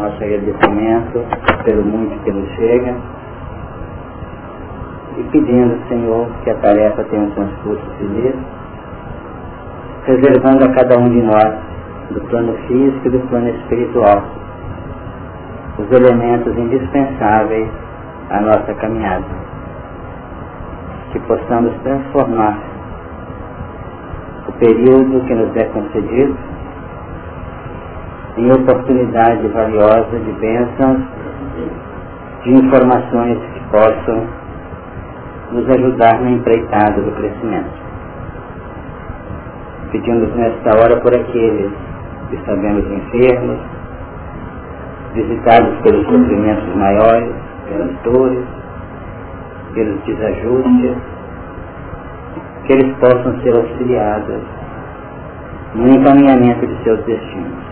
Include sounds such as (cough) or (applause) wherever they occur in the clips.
nosso agradecimento pelo muito que nos chega e pedindo, Senhor, que a tarefa tenha um transcurso feliz, reservando a cada um de nós, do plano físico e do plano espiritual, os elementos indispensáveis à nossa caminhada. Que possamos transformar o período que nos é concedido em oportunidade valiosa de bênçãos, de informações que possam nos ajudar na empreitada do crescimento. Pedimos nesta hora por aqueles que sabemos enfermos, visitados pelos sofrimentos maiores, pelas dores, pelos desajustes, que eles possam ser auxiliados no encaminhamento de seus destinos.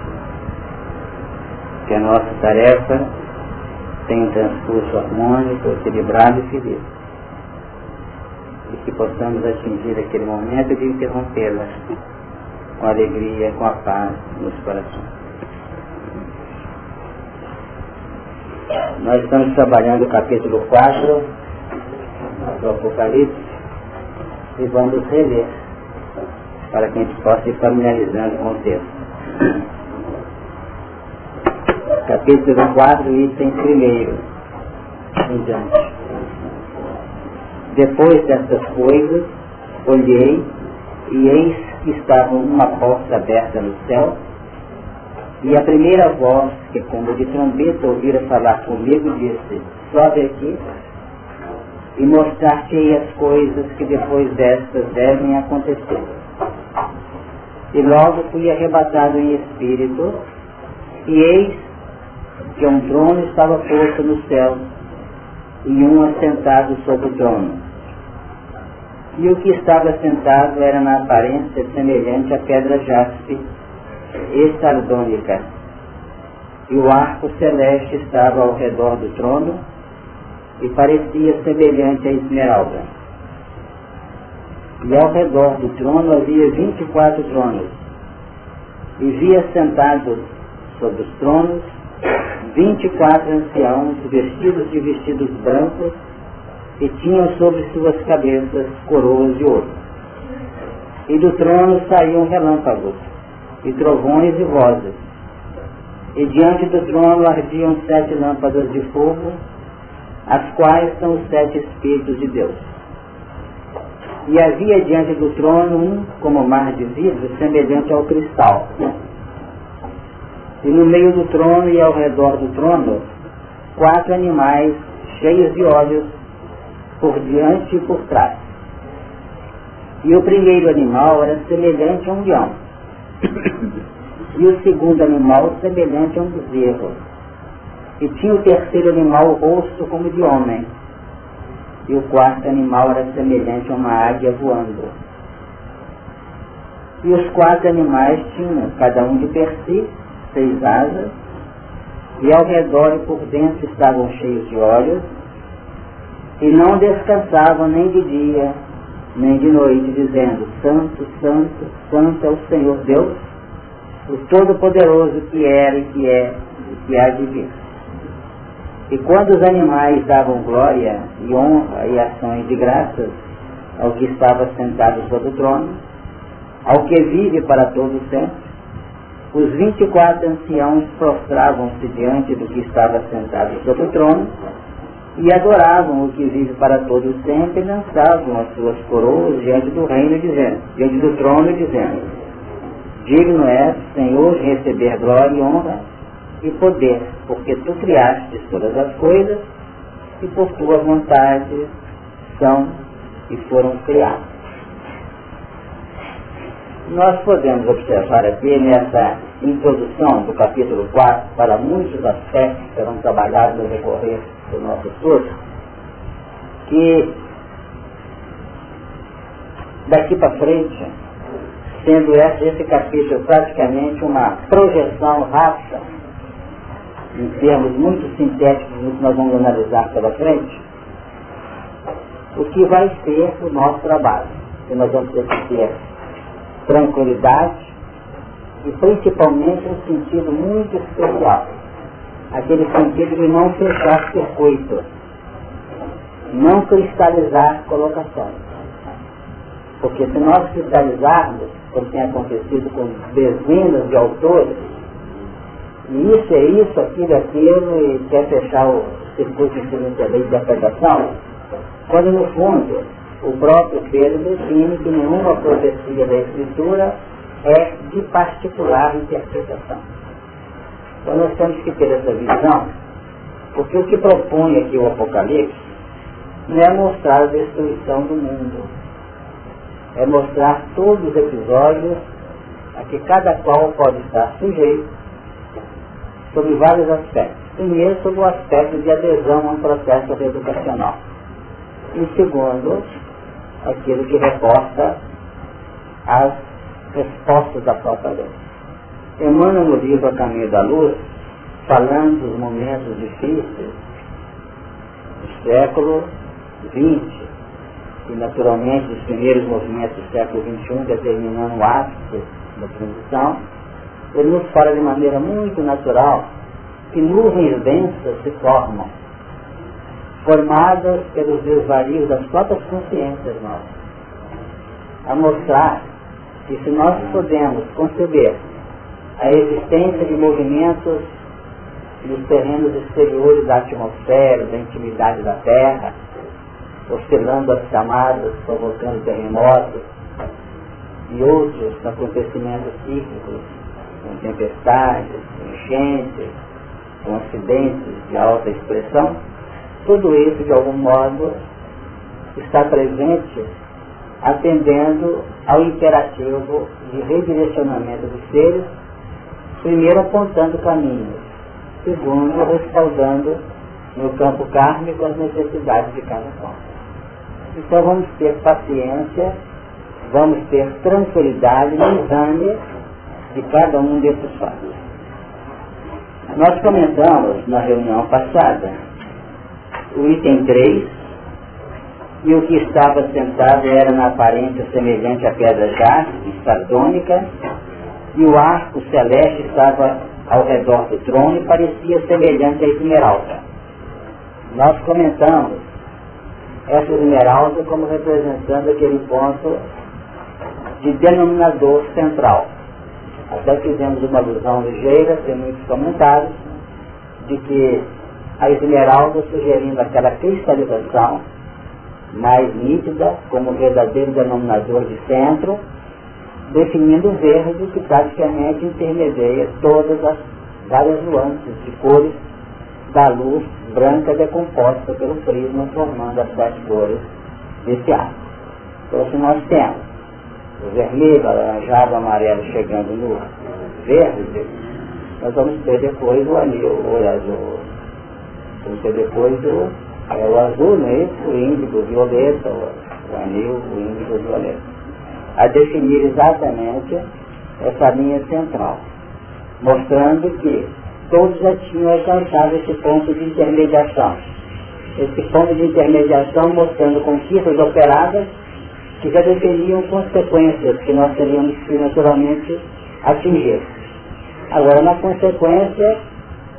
Que a nossa tarefa tenha um transcurso harmônico, equilibrado e feliz. E que possamos atingir aquele momento de interrompê-la com alegria, com a paz nos corações. Nós estamos trabalhando o capítulo 4 do Apocalipse e vamos reler para que a gente possa ir familiarizando com o texto. Capítulo 4, item primeiro, em diante. Depois dessas coisas, olhei e eis que estava uma porta aberta no céu e a primeira voz, que como de trombeta ouvira falar comigo, disse, sobe aqui e mostrar-te as coisas que depois destas devem acontecer. E logo fui arrebatado em espírito, e eis que um trono estava posto no céu, e um assentado sobre o trono. E o que estava sentado era na aparência semelhante à pedra jaspe e sardônica. E o arco celeste estava ao redor do trono, e parecia semelhante a esmeralda. E ao redor do trono havia vinte e quatro tronos, e via sentados sobre os tronos vinte e quatro anciãos vestidos de vestidos brancos e tinham sobre suas cabeças coroas de ouro. E do trono saíam relâmpagos, e trovões e vozes. E diante do trono ardiam sete lâmpadas de fogo, as quais são os sete Espíritos de Deus. E havia diante do trono um, como mar de vidro, semelhante ao cristal. E no meio do trono e ao redor do trono, quatro animais cheios de olhos, por diante e por trás. E o primeiro animal era semelhante a um leão. e o segundo animal semelhante a um bezerro e tinha o terceiro animal o rosto como de homem. E o quarto animal era semelhante a uma águia voando. E os quatro animais tinham, cada um de per si, seis asas, e ao redor e por dentro estavam cheios de olhos, e não descansavam nem de dia, nem de noite, dizendo, Santo, Santo, Santo é o Senhor Deus, o Todo-Poderoso que era e que é e que há de vir. E quando os animais davam glória e honra e ações de graças ao que estava sentado sobre o trono, ao que vive para todo sempre, os vinte e quatro anciãos prostravam-se diante do que estava sentado sobre o trono e adoravam o que vive para todo sempre e lançavam as suas coroas diante do reino, dizendo, diante do trono, dizendo, digno é, Senhor, receber glória e honra e poder, porque tu criaste todas as coisas e por tua vontade são e foram criadas. Nós podemos observar aqui nessa introdução do capítulo 4 para muitos aspectos que serão trabalhados no decorrer do nosso estudo, que daqui para frente, sendo esse capítulo praticamente uma projeção rápida em termos muito sintéticos do que nós vamos analisar pela frente, o que vai ser o nosso trabalho. Que nós vamos ter que ter tranquilidade, e principalmente um sentido muito especial. Aquele sentido de não fechar circuito, não cristalizar colocações. Porque se nós cristalizarmos, como tem acontecido com dezenas de autores, e isso é isso, aquilo, aquilo, e quer fechar o circuito de lei de interpretação, quando no fundo o próprio Pedro define que nenhuma profecia da Escritura é de particular interpretação. Então nós temos que ter essa visão, porque o que propõe aqui o Apocalipse não é mostrar a destruição do mundo, é mostrar todos os episódios a que cada qual pode estar sujeito sobre vários aspectos. Primeiro, sobre o aspecto de adesão a um processo educacional. E segundo, aquilo que reporta as respostas da própria lei. Emmanuel, no livro A Caminho da Luz, falando dos momentos difíceis do século XX, e naturalmente os primeiros movimentos do século XXI, determinando o ápice da transição, ele nos fala de maneira muito natural que nuvens densas se formam, formadas pelos desvarios das próprias consciências nossas, a mostrar que se nós podemos conceber a existência de movimentos nos terrenos exteriores da atmosfera, da intimidade da Terra, oscilando as camadas, provocando terremotos e outros acontecimentos cíclicos, com tempestades, enchentes, com acidentes de alta expressão, tudo isso de algum modo está presente atendendo ao imperativo de redirecionamento dos seres, primeiro apontando caminhos, segundo respaldando no campo kármico as necessidades de cada qual. Então vamos ter paciência, vamos ter tranquilidade no exame de cada um desses fatos. Nós comentamos na reunião passada o item 3, e o que estava sentado era na aparência semelhante à pedra jaspe, sardônica, e o arco celeste estava ao redor do trono e parecia semelhante à esmeralda. Nós comentamos essa esmeralda como representando aquele ponto de denominador central. Até fizemos uma alusão ligeira, sem muitos comentários, de que a esmeralda sugerindo aquela cristalização mais nítida, como verdadeiro denominador de centro, definindo o verde que praticamente intermedia todas as várias nuances de cores da luz branca decomposta pelo prisma, formando as sete cores desse arco. Então, se nós temos o vermelho, alaranjado, amarelo chegando no verde, nós vamos ter depois o anil, o olho ter depois o é o azul, é isso? O índigo, o violeta, o, anil, o índigo, o violeta. A definir exatamente essa linha central, mostrando que todos já tinham alcançado esse ponto de intermediação. Esse ponto de intermediação mostrando conquistas operadas que já definiam consequências que nós teríamos que naturalmente atingir. Agora, na consequência,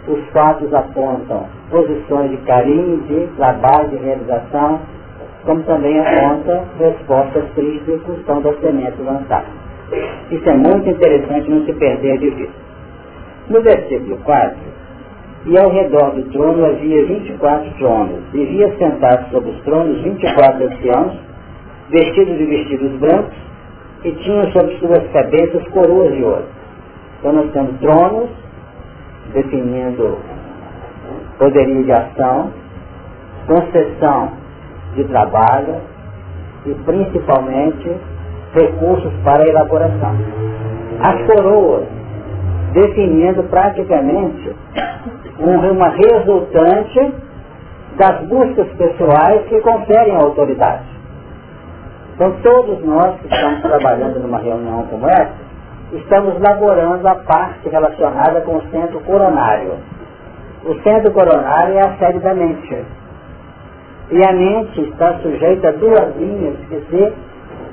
os fatos apontam posições de carinho, de trabalho, de realização, como também aponta respostas tristes em função das sementes lançadas. Isso é muito interessante não se perder de vista. No versículo 4, e ao redor do trono havia 24 tronos, e via sentados sobre os tronos 24 anciãos, vestidos de vestidos brancos, e tinham sobre suas cabeças coroas de ouro. Então nós temos tronos, definindo poderio de ação, concessão de trabalho e principalmente recursos para elaboração. As coroas definindo praticamente uma resultante das buscas pessoais que conferem a autoridade. Então todos nós que estamos trabalhando numa reunião como essa, estamos laborando a parte relacionada com o centro coronário. O centro coronário é a sede da mente. E a mente está sujeita a duas linhas que se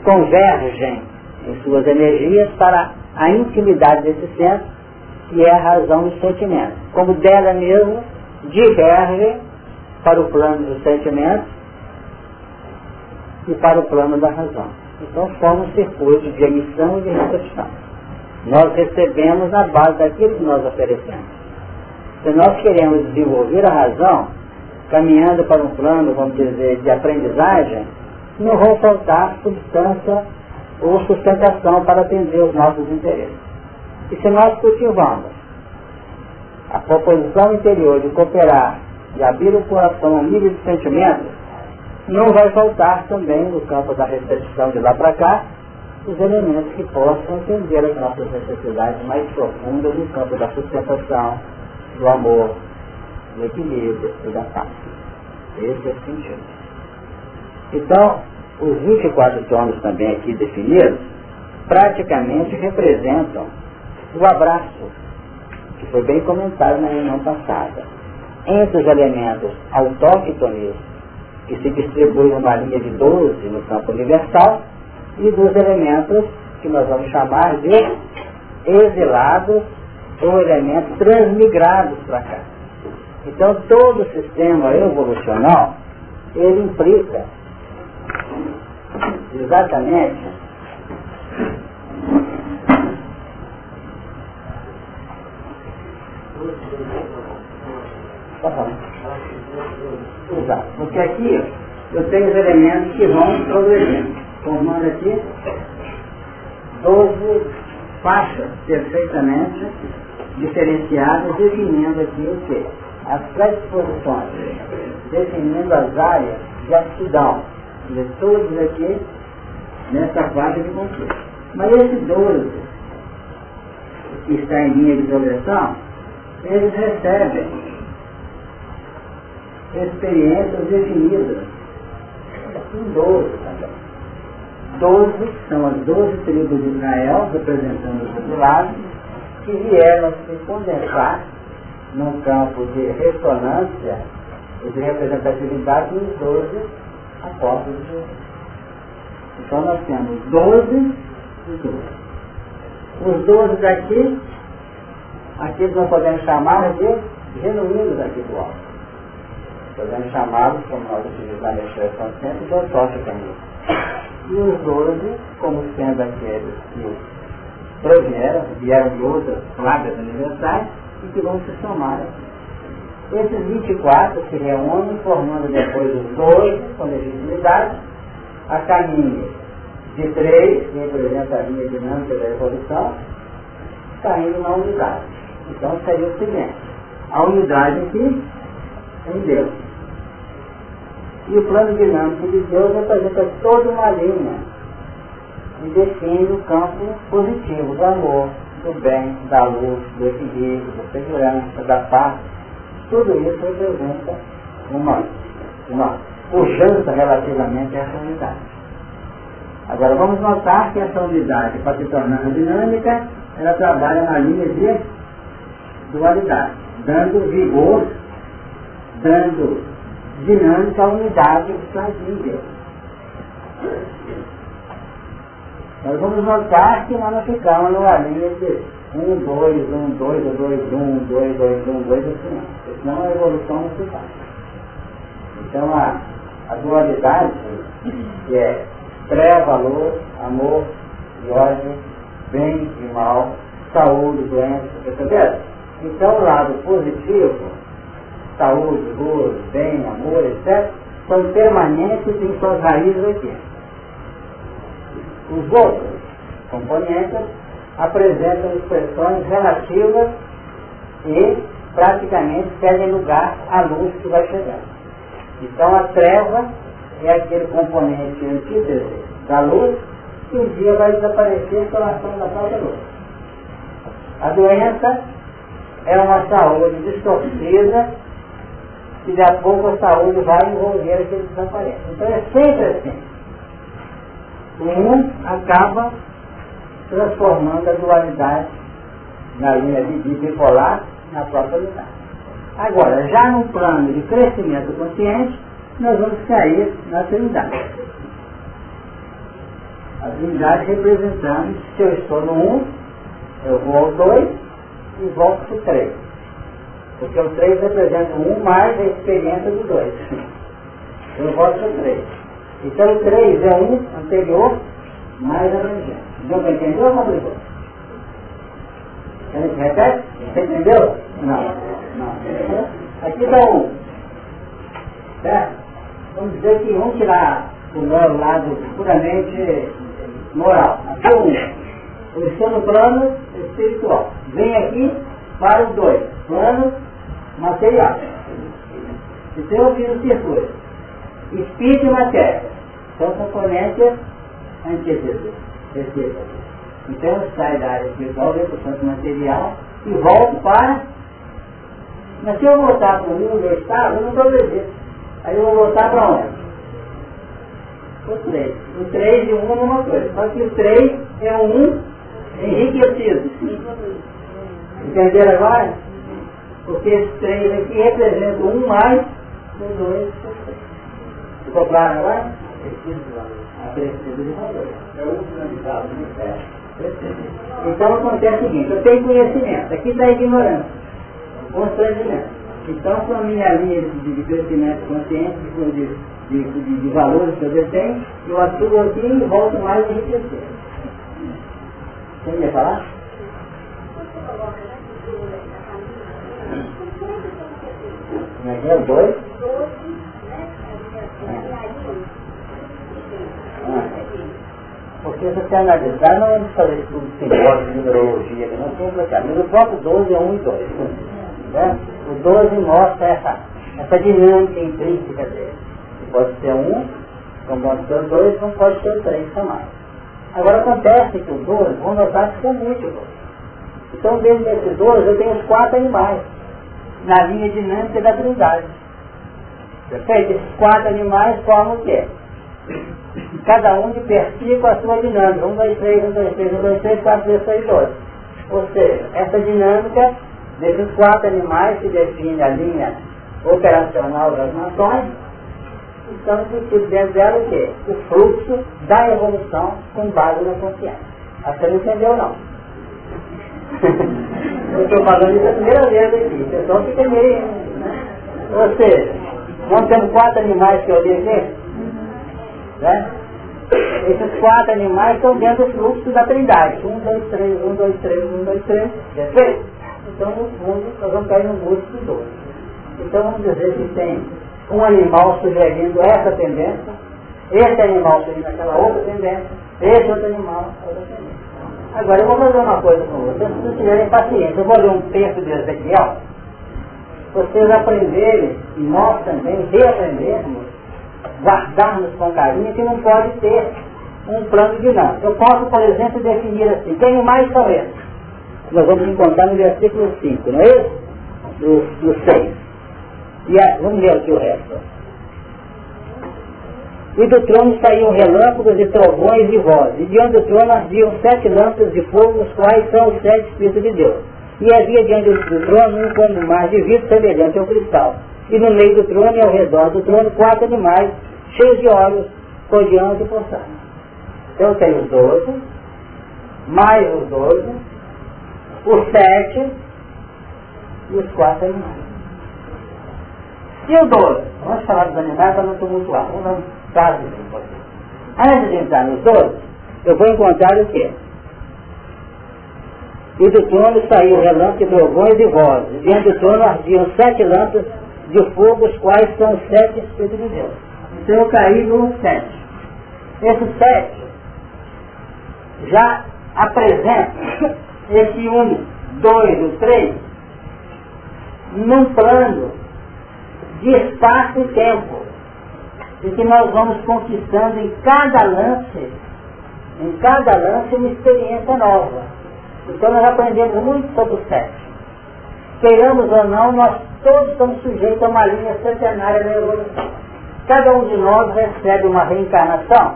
convergem em suas energias para a intimidade desse centro, que é a razão do sentimento. Como dela mesmo diverge para o plano do sentimento e para o plano da razão. Então somos circuitos de emissão e de recepção. Nós recebemos a base daquilo que nós oferecemos. Se nós queremos desenvolver a razão, caminhando para um plano, vamos dizer, de aprendizagem, não vão faltar substância ou sustentação para atender os nossos interesses. E se nós cultivamos a proposição interior de cooperar, de abrir o coração ao nível de sentimento, não vai faltar também no campo da recepção de lá para cá os elementos que possam atender as nossas necessidades mais profundas no campo da sustentação, do amor, do equilíbrio e da paz. Esse é o sentido. Então, os 24 tonos também aqui definidos, praticamente representam o abraço, que foi bem comentado na reunião passada, entre os elementos autóctones, que se distribuem numa linha de 12 no campo universal, e dos elementos que nós vamos chamar de exilados ou elementos transmigrados para cá. Então todo o sistema evolucional, ele implica exatamente Exato. Porque aqui eu tenho os elementos que vão progredindo, formando aqui 12 faixas perfeitamente diferenciadas, definindo aqui o que? As predisposições, definindo as áreas de aptidão de todos aqui nessa faixa de conflito. Mas esse 12 que está em linha de progressão, eles recebem experiências definidas em 12 também. 12 são as 12 tribos de Israel, representando os populares, que vieram se condensar num campo de ressonância e de representatividade nos 12 apóstolos de Jesus. Então nós temos 12 e 12. Os 12 daqui, aqui nós podemos chamar de genuínos aqui do alto. Podemos chamá-los, como nós utilizamos a expressão sempre, de autóficamente. E os 12, como sendo aqueles que provieram, vieram de outras placas universais e que vão se somar aqui. Esses 24 se reúnem, formando depois os 12, com legitimidade, a caminho de três, que representa a linha dinâmica da evolução, caindo na unidade. Então seria o seguinte, a unidade aqui em Deus. E o plano dinâmico de Deus representa toda uma linha e define o campo positivo do amor, do bem, da luz, do equilíbrio, da segurança, da paz. Tudo isso representa uma, uma pujança relativamente a essa unidade. Agora vamos notar que essa unidade, para se tornar dinâmica, ela trabalha na linha de dualidade, dando vigor, dando dinâmica a unidade expansiva. Nós vamos notar que nós não ficamos numa linha de 1, 2, 1, 2, 2, 1, 2, 2, 1, 2, assim não. Senão a evolução não se faz. Então a, a dualidade, que é pré-valor, amor e ódio, bem e mal, saúde, doença, perceberam? Então o lado positivo saúde, luz, bem, amor, etc., são permanentes em suas raízes aqui. Os outros componentes apresentam expressões relativas e praticamente cedem lugar à luz que vai chegar. Então a treva é aquele componente antítese da luz que um dia vai desaparecer pela ação da própria luz. A doença é uma saúde distorcida e de a pouco a saúde vai envolver aquele desaparece. Então é sempre assim. Um acaba transformando a dualidade na linha de bipolar na própria unidade. Agora, já no plano de crescimento consciente, nós vamos cair na Trindade. A Trindade representando, se eu estou no 1, Eu vou ao 2 e volto para o 3. Porque o 3 representa um mais a experiência do 2. Eu volto para o 3. Então o 3 é um anterior mais abrangente. Deu para entender ou complicou? A gente repete? Você entendeu? Não. Não. Aqui está um. Certo? Vamos dizer que vamos tirar o meu lado puramente moral. Aqui é um. Eu estou no plano espiritual. Vem aqui para os dois. Plano material. Então eu fiz o circuito. Espírito e matéria. São componentes antecedentes. Então eu saio da área espiritual, venho para o plano material e volto para. Mas se eu voltar para o mundo eu estava, eu não progredi. Aí eu vou voltar para onde? O 3. O 3 e o 1 é uma coisa. Só que o 3 é 1 enriquecido. Entenderam agora? Porque esse 3 aqui representa o 1 mais o 2 Ficou claro agora? A precisa de valor. É o finalizado? Então acontece o seguinte, eu tenho conhecimento, aqui está a ignorância, constrangimento. Então com a minha linha de, crescimento consciente, de, de, de, de valores que eu detenho, eu atuo aqui e volto mais a enriquecer. Você ia falar? Mas é dois? Porque se você analisar, não vamos fazer tudo simbólico de numerologia, não tem complicado. Mas o próprio 12 é 1 e 2. Né? O 12 mostra essa, essa dinâmica intrínseca dele. Pode ser um, como pode ser dois, não pode ser três também. Agora acontece que o 12, vamos notar que são múltiplos. Então dentro desses 12 eu tenho os quatro animais, na linha dinâmica da trindade. Perfeito? Esses quatro animais formam o quê? Cada um de perfil com a sua dinâmica. Um, dois, três, um, dois, três, um, dois, três, quatro, três, seis, dois. Ou seja, essa dinâmica desses quatro animais que define a linha operacional das nações, estão embutidos dentro dela o quê? O fluxo da evolução com base na consciência. Você não entendeu não. (laughs) Eu estou falando isso a primeira vez aqui, o pessoal fica meio. Ou seja, nós temos quatro animais que eu li aqui, né? Esses quatro animais estão dentro do fluxo da trindade. Um, dois, três, um, dois, três, um, dois, três. Perfeito? Então, no fundo, nós vamos cair no múltiplo de dois. Então, vamos dizer que tem um animal sugerindo essa tendência, esse animal sugerindo aquela outra tendência, esse outro animal, outra tendência. Agora, eu vou fazer uma coisa com vocês, se vocês tiverem paciência. Eu vou ler um texto de Ezequiel, vocês aprenderem, e nós também reaprendermos, guardarmos com carinho, que não pode ter um plano de não. Eu posso, por exemplo, definir assim, que animais são? Nós vamos encontrar no versículo 5, não é isso? Do, do 6. E a, vamos ver aqui o resto. E do trono saíam relâmpagos e trovões e vozes. E diante do trono ardiam sete lâmpadas de fogo, os quais são os sete Espíritos de Deus. E havia diante do trono um como mar de vidro semelhante ao cristal. E no meio do trono e ao redor do trono quatro animais, cheios de olhos, rodeando e poçando. Então tem os doze, mais os doze, os sete e os quatro animais. E o doze? Vamos falar dos animais para não tumultuar. Vamos Antes de entrar nos doze, eu vou encontrar o quê? E do trono saiu relâmpago trovões e vozes. Diante do trono ardiam sete lâmpadas de fogo, os quais são os sete Espíritos de Deus. Então eu caí no sete. Esse sete já apresenta esse um, dois, o três, num plano de espaço e tempo, em que nós vamos conquistando em cada lance, em cada lance uma experiência nova. Então nós aprendemos muito sobre o sexo. Queiramos ou não, nós todos estamos sujeitos a uma linha centenária da evolução. Cada um de nós recebe uma reencarnação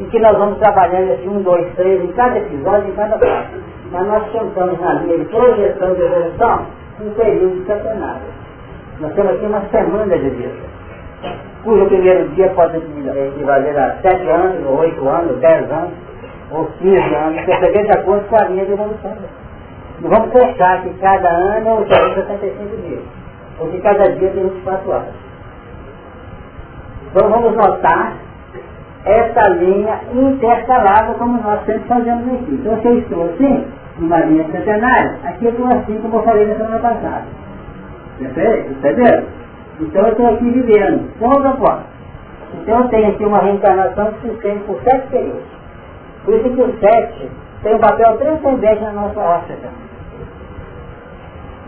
em que nós vamos trabalhando assim, um, dois, três, em cada episódio, em cada parte mas nós contamos na linha de projeção de evolução um período centenário. Nós temos aqui uma semana de vida, cujo primeiro dia pode equivaler a sete anos, ou oito anos, dez anos, ou 15 anos, perceber de acordo com a linha de evolução. Não vamos fechar que cada ano tem 65 dias, ou que cada dia tem 24 horas. Então vamos notar essa linha intercalada como nós sempre fazemos aqui. Então se eu estou assim, numa linha centenária, aqui eu estou assim como eu falei na semana passada. Entendeu? Então eu estou aqui vivendo, ponto a. Então eu tenho aqui uma reencarnação que se estende por sete períodos. Por isso que o sete tem um papel transcendente na nossa órbita.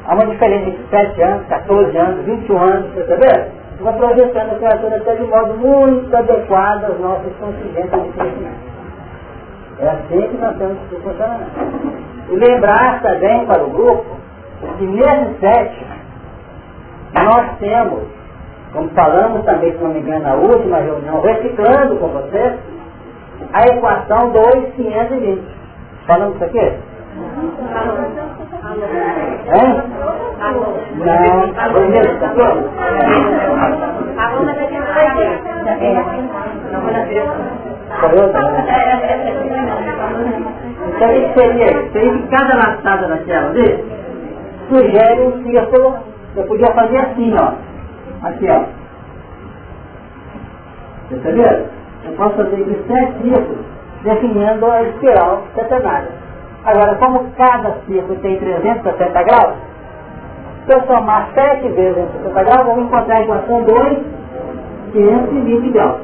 Há uma diferença entre 7 anos, 14 anos, 21 anos, você está vendo? Uma projeção da criatura até de modo muito adequado aos nossos contingentes de crescimento. É assim que nós temos que funcionar. E lembrar também para o grupo que nesse sete nós temos como falamos também, se não me engano, na última reunião, reciclando com você, a equação 2,520. Falamos isso aqui? Hein? Não, foi mesmo? Foi outra, Então isso seria, seria que cada laçada daquela ali sugere um círculo, eu podia fazer assim, ó. Aqui, ó. Perceberam? Eu posso fazer aqui sete círculos definindo a espiral setenária. Agora, como cada círculo tem 360 graus, se eu somar sete vezes 360 graus, vou encontrar a equação 2, 520 graus.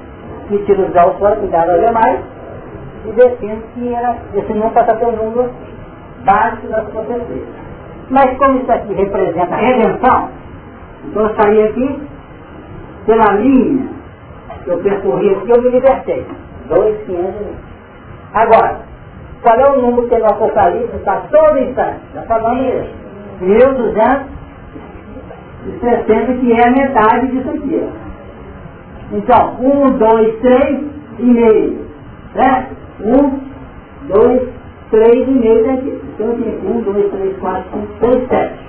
E tiro os graus fora, cuidado a ver mais, e defino que era, esse número passa um número básico das profecias. Mas como isso aqui representa a redenção, então eu saí aqui, pela linha que eu percorri aqui, eu me libertei. Dois, quinhentos Agora, qual é o número que no Apocalipse está todo instante? Já falando isso. 1260, que é a metade disso aqui. Então, um, dois, três e meio. Certo? Um, dois, três e meio daqui. Então eu tenho um, dois, três, quatro, cinco, seis, sete.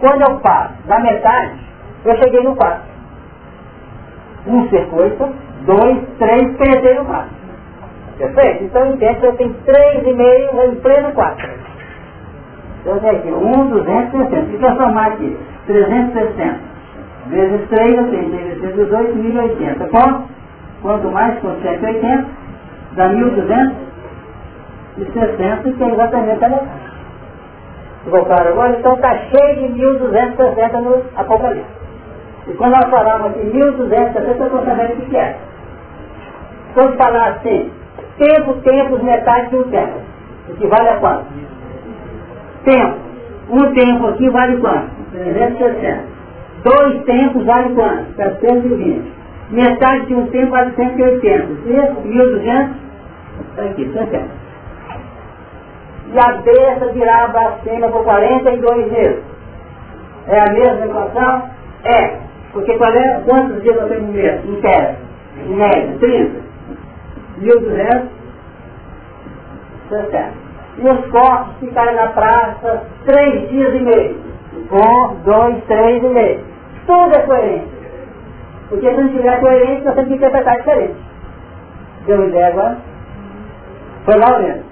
Quando eu passo da metade, eu cheguei no 4. Um circuito, dois, três, perdi no 4. Perfeito? Então entende que eu tenho 3,5, eu entrei no 4. Então tenho aqui 1, 260. Se transformar aqui, 360 vezes 3, eu tenho 318, 1080. Quanto? Quanto mais, com 180, dá 1260, que é exatamente a metade voltaram agora, então está cheio de 1260 no Apocalipse. E quando nós falamos aqui 1260, eu estou sabendo o que é. Quando falar assim, tempo, tempos, metade de um tempo, vale a quanto? Tempo. Um tempo aqui vale quanto? 360. Dois tempos vale quanto? 720. Metade de um tempo vale 180. Isso, 1200, está aqui, 180 e a besta virava acima por 42 meses. É a mesma equação? É. Porque qual é, quantos dias nós temos mês? Tese? Em média, 30. 1.200. E os corpos ficaram na praça três dias e meio. Um, dois, três e meio. Tudo é coerente. Porque se não tiver coerente, nós temos que interpretar diferente. Deu uma ideia agora? Foi lá mesmo.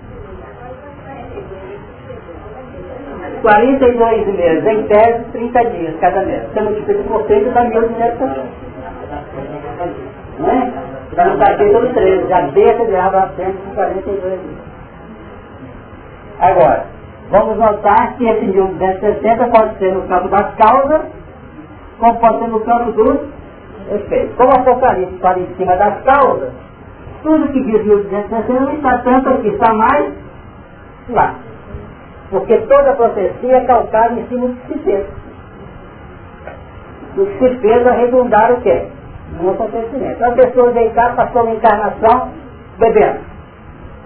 42 meses, em tese 30 dias cada mês. Você multiplica por 3 dá 1.200 Não é? Já não está todo 13, já deixa de aba 142 dias. Agora, vamos notar que esse 1260 pode ser no campo das causas, como pode ser no campo dos efeitos. Como a Apocalipse está em cima das causas, tudo que diz 1260 não está tanto aqui, está mais lá. Porque toda profecia é calcada em cima de si fez. O que se fez arredondar o quê? No acontecimento. Então a pessoa deitada passou uma encarnação bebendo.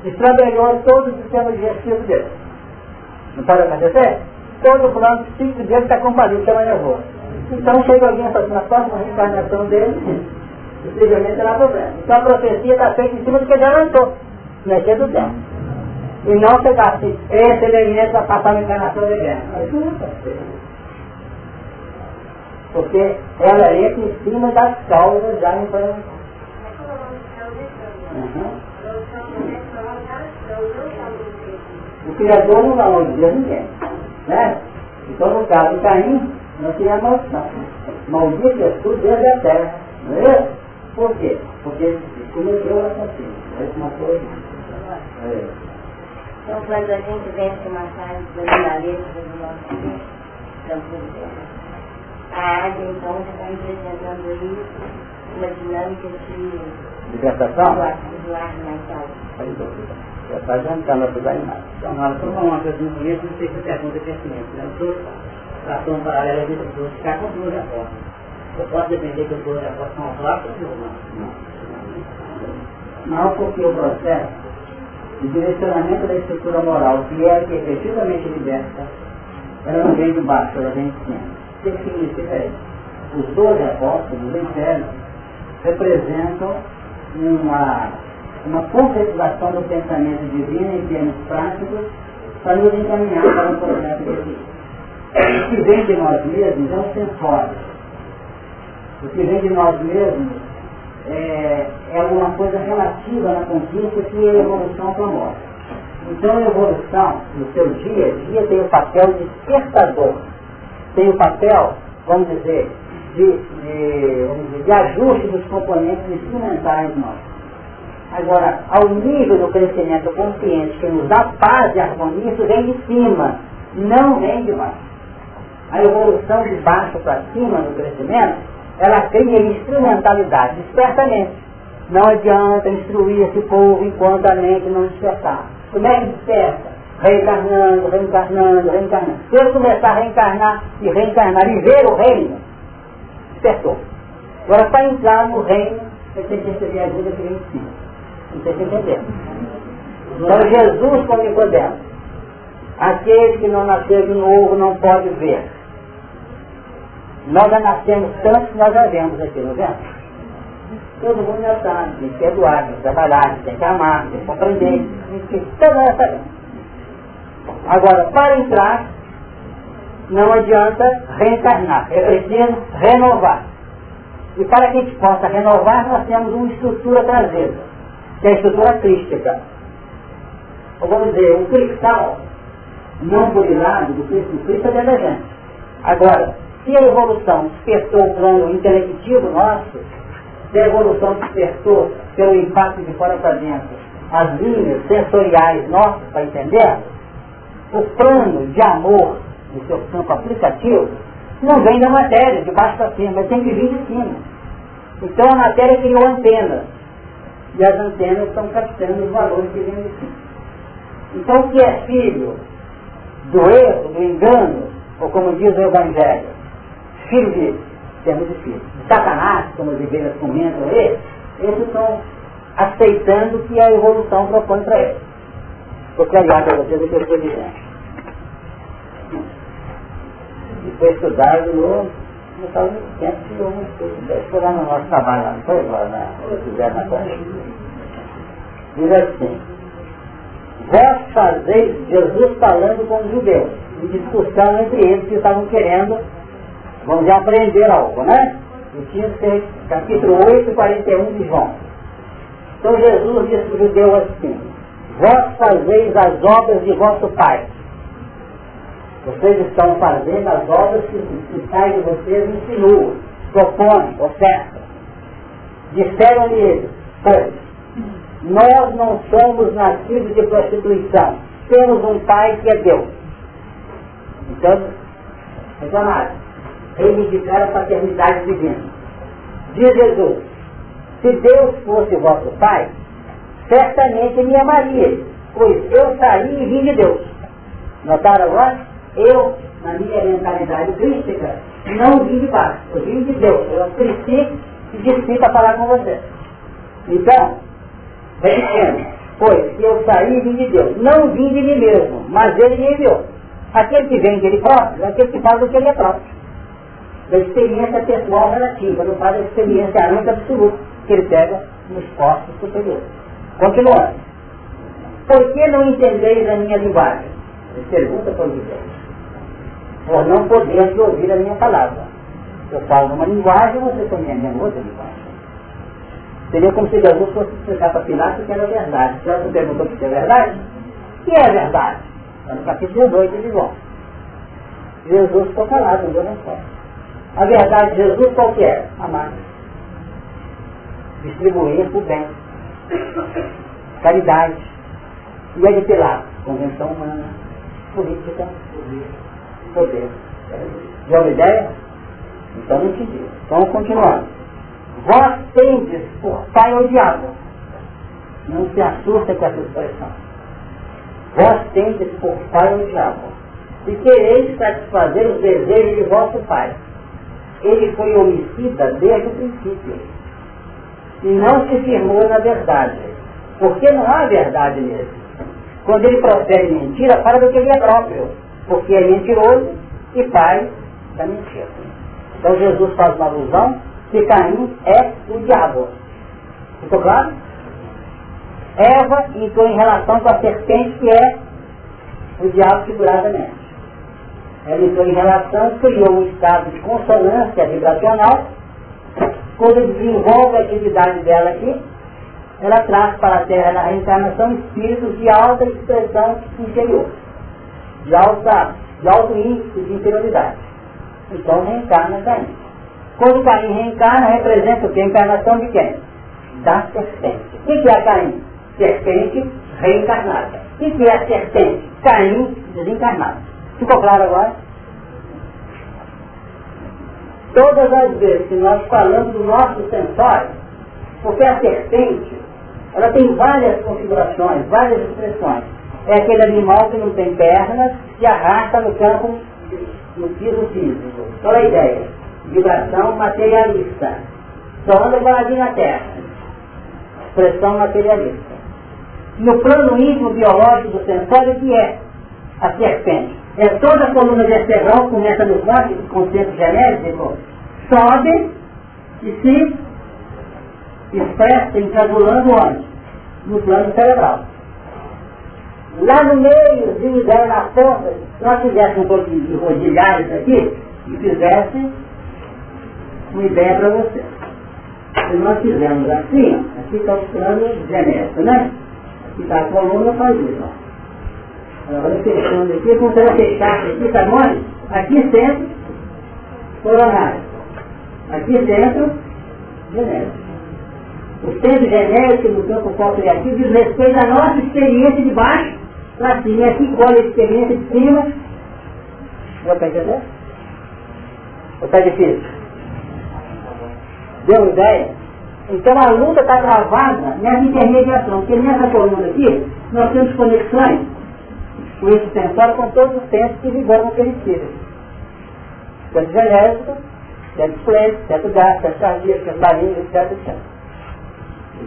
Estrambelhou todo o sistema digestivo dele. Não pode acontecer? Todo o plano psíquico dele está combalido, chama nervoso. Então chega alguém assim, na próxima reencarnação dele, possivelmente terá problema. Então a profecia está feita em cima do que já lançou, mexer do tempo e não pegasse esse elemento para passar na encarnação de guerra. Porque ela entra em cima das causas já em uhum. O Criador não dá maldizer ninguém. Né? Então, no caso do Caim, não tinha maldição. Maldito é tudo desde a terra. Não é? Por quê? Porque ele cometeu a consciência. Ele matou é. Então, quando a gente vence uma carne da natureza do nosso campo a área, então, está representando aí uma dinâmica de libertação do ar mental. Já está jantando a animado. Então, na hora que eu falar uma coisa muito bonita, não sei se a pergunta é pertinente. Né? Eu estou tratando paralela de pessoas ficar com duas apostas. Eu posso depender que eu duas apostas são placas ou não? Não. Não, porque o processo de direcionamento da estrutura moral, que é que efetivamente liberta, ela não vem de baixo, ela vem de cima. O que significa isso? Os doze apóstolos do inferno representam uma uma concretização do pensamento divino em termos práticos para nos encaminhar para um projeto de vida. O que vem de nós mesmos é um sensório. O que vem de nós mesmos é, é alguma coisa relativa na consciência que a evolução promove. Então a evolução, no seu dia a dia, tem o papel de despertador. Tem o papel, vamos dizer, de, de, vamos dizer, de ajuste dos componentes instrumentais nossos. Agora, ao nível do crescimento consciente que nos dá paz e harmonia, isso vem de cima, não vem de baixo. A evolução de baixo para cima no crescimento, ela cria instrumentalidade, despertamento. Não adianta instruir esse povo enquanto a mente não despertar. Como é que desperta? Reencarnando, reencarnando, reencarnando. Se eu começar a reencarnar e reencarnar e ver o reino, despertou. Agora, para entrar no reino, você tem que receber a ajuda que vem de cima. Não sei se entender. Então Jesus com Nicodemo. Aquele que não nasceu de novo não pode ver. Nós já nascemos tanto que nós já vemos aqui, não vemos? Todo mundo já sabe, tem que perdoar, tem que trabalhar, tem que amar, tem que compreender, tem que toda essa Agora, para entrar, não adianta reencarnar, é preciso renovar. E para que a gente possa renovar, nós temos uma estrutura traseira que é a estrutura crística. Ou vamos dizer, o cristal não burilado do Cristo do Cristo é gente. Agora, se a evolução despertou o plano intelectivo nosso, se a evolução despertou pelo impacto de fora para dentro as linhas sensoriais nossas para entender, o plano de amor do seu campo aplicativo não vem da matéria, de baixo para cima, mas tem que vir de cima. Então a matéria criou antenas e as antenas estão captando os valores que vêm de cima. Então, o que é filho do erro, do engano, ou como diz o Evangelho, filho de, temos de filho, de Satanás, como as igrejas comentam aí, esses estão aceitando que a evolução propõe para eles. Vou clarear para vocês o que eu estou dizendo. E foi estudado no no do tempo que eu foi lá no nosso trabalho, lá, não foi lá, na, fizeram. Diz assim, vós fazeis Jesus falando com os judeus, em discussão entre eles que estavam querendo, vamos dizer, aprender algo, né? Ser capítulo 8, 41 de João. Então Jesus disse para judeu assim, vós fazeis as obras de vosso Pai vocês estão fazendo as obras que o Pai de vocês ensinou, propõe, oferta. Disseram-lhe eles, pois, nós não somos nascidos de prostituição, temos um Pai que é Deus. Então, reclamaram, reivindicaram a paternidade divina. Diz Jesus, se Deus fosse vosso Pai, certamente me amaria, pois eu saí e vim de Deus. Notaram agora? Eu, na minha mentalidade crítica, não vim de baixo, eu vim de Deus. Eu cresci e desci para falar com você. Então, repetindo, pois eu saí e vim de Deus. Não vim de mim mesmo, mas ele me enviou. Aquele que vem dele próprio é aquele que faz o que ele é próprio. Da experiência pessoal relativa, não faz a experiência única absoluta que ele pega nos postos superiores. Continuando. Por que não entendeis a minha linguagem? Ele pergunta para os judeus por não poder ouvir a minha palavra. Eu falo numa linguagem, você também é outra linguagem. Seria como se Jesus fosse explicar para Pilatos que era verdade. Pilatos perguntou o que é verdade? O que é verdade? Está no capítulo 18 de João. Jesus ficou calado, não deu resposta. A verdade de Jesus qual que é? Amar. Distribuir o bem. Caridade. E é de Pilatos? Convenção humana. Política. Poder. Deu uma ideia? Então não entendi. Então continuando. Vós tendes por pai o diabo. Não se assusta com essa expressão. Vós tendes por pai o diabo. E quereis satisfazer os desejos de vosso pai. Ele foi homicida desde o princípio. E não se firmou na verdade. Porque não há verdade nele. Quando ele profere mentira, fala do que ele é próprio. Porque é mentiroso e pai da mentira. Então Jesus faz uma alusão que Caim é o diabo. Ficou claro? Eva entrou em relação com a serpente que é o diabo figuradamente. Ela entrou em relação, criou um estado de consonância vibracional. Quando desenvolve a atividade dela aqui, ela traz para a Terra na reencarnação espíritos de alta expressão interior, de, alta, de alto índice de interioridade. Então reencarna Caim. Quando Caim reencarna, representa o que? A encarnação de quem? Da serpente. O que é a Caim? Serpente reencarnada. O que é a serpente? Caim desencarnado. Ficou claro agora? Todas as vezes que nós falamos do nosso sensório, porque a serpente, ela tem várias configurações, várias expressões. É aquele animal que não tem pernas e arrasta no campo, no piso físico. Qual é a ideia? vibração materialista. Só anda paradinho na Terra. Expressão materialista. No plano íntimo biológico do sensório, que é a serpente? É toda a coluna vertebral, começa no corte, conceito genérico, sobe e se expressa encabulando onde? No plano cerebral. Lá no meio, ideia na ponta, se nós tivéssemos um pouquinho de rodilhares aqui, e fizesse uma ideia para você. Se nós fizermos assim, aqui está o plano genérico, né? Aqui está a coluna, faz isso. Ó. Agora fechando aqui, como vai fechar aqui, tá bom? Aqui centro, coronário. Aqui centro, genérico. O centro genérico no campo criativo diz respeito à nossa experiência de baixo para cima. E aqui colhe a experiência de cima. Deu para entender? Ou está difícil? Deu ideia? Então a luta está travada nessa intermediação, porque nessa coluna aqui nós temos conexões esse sensório com todos os centros que vigoram naquele espírito. Centro genérico, centro esplêndido, centro gás, centro cardíaco, centro laringe, etc, etc.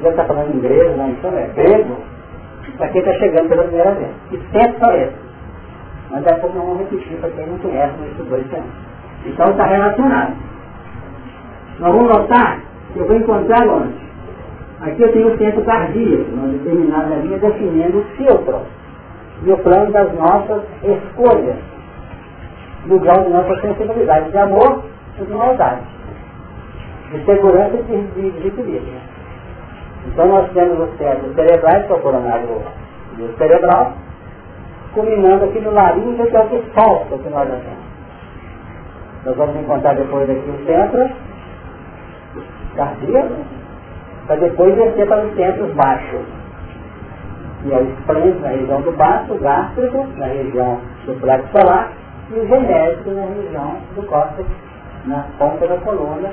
Já está falando inglês, não, então é grego, para quem está chegando pela primeira vez. Que centro são esses? Mas daqui a pouco não vamos repetir para quem não conhece, não estudou isso Então está relacionado. Nós vamos notar que eu vou encontrar onde? Aqui eu tenho o centro cardíaco, uma determinada linha definindo o filtro e o plano das nossas escolhas, no grau de nossa sensibilidade de amor e de maldade, de segurança e de, de, equilíbrio. Então nós temos o cérebro cerebral, que é o coronário do cerebral, culminando aqui no laringe, que é o que solta o que nós temos. Nós vamos encontrar depois aqui o centro, cardíaco, para depois descer para os centros baixos. E aí esplêndido na região do baço, o gástrico na região do plexo solar e o genérico na região do córtex, na ponta da coluna,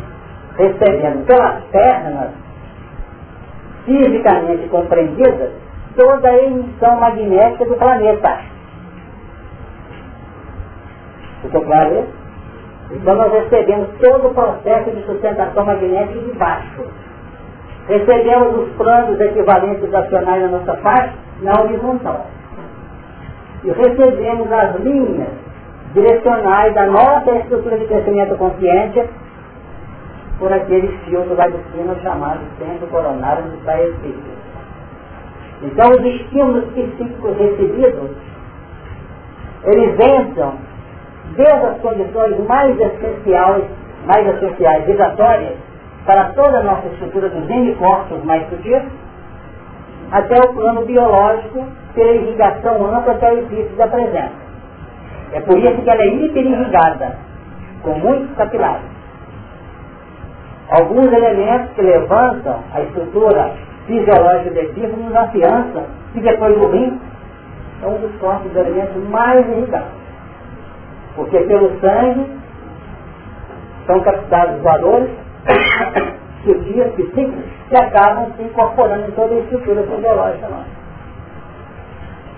recebendo pelas pernas, fisicamente compreendidas, toda a emissão magnética do planeta. Ficou claro isso? Então nós recebemos todo o processo de sustentação magnética de baixo. Recebemos os planos equivalentes acionais na nossa parte na horizontal. E recebemos as linhas direcionais da nossa estrutura de crescimento consciente por aquele filtro lá de cima chamado centro coronário de saia Então os estímulos psíquicos recebidos, eles entram desde as condições mais essenciais, mais essenciais, vibratórias, para toda a nossa estrutura dos N corpos mais sutis, até o plano biológico ter irrigação ampla até o edifício da presença. É por isso que ela é hiperirrigada, com muitos capilares. Alguns elementos que levantam a estrutura fisiológica do edifício nos afiançam e depois do rim é um dos corpos de elementos mais irrigados. Porque pelo sangue são captados os valores sutis, psíquicos, que acabam se incorporando em toda a estrutura fisiológica nossa.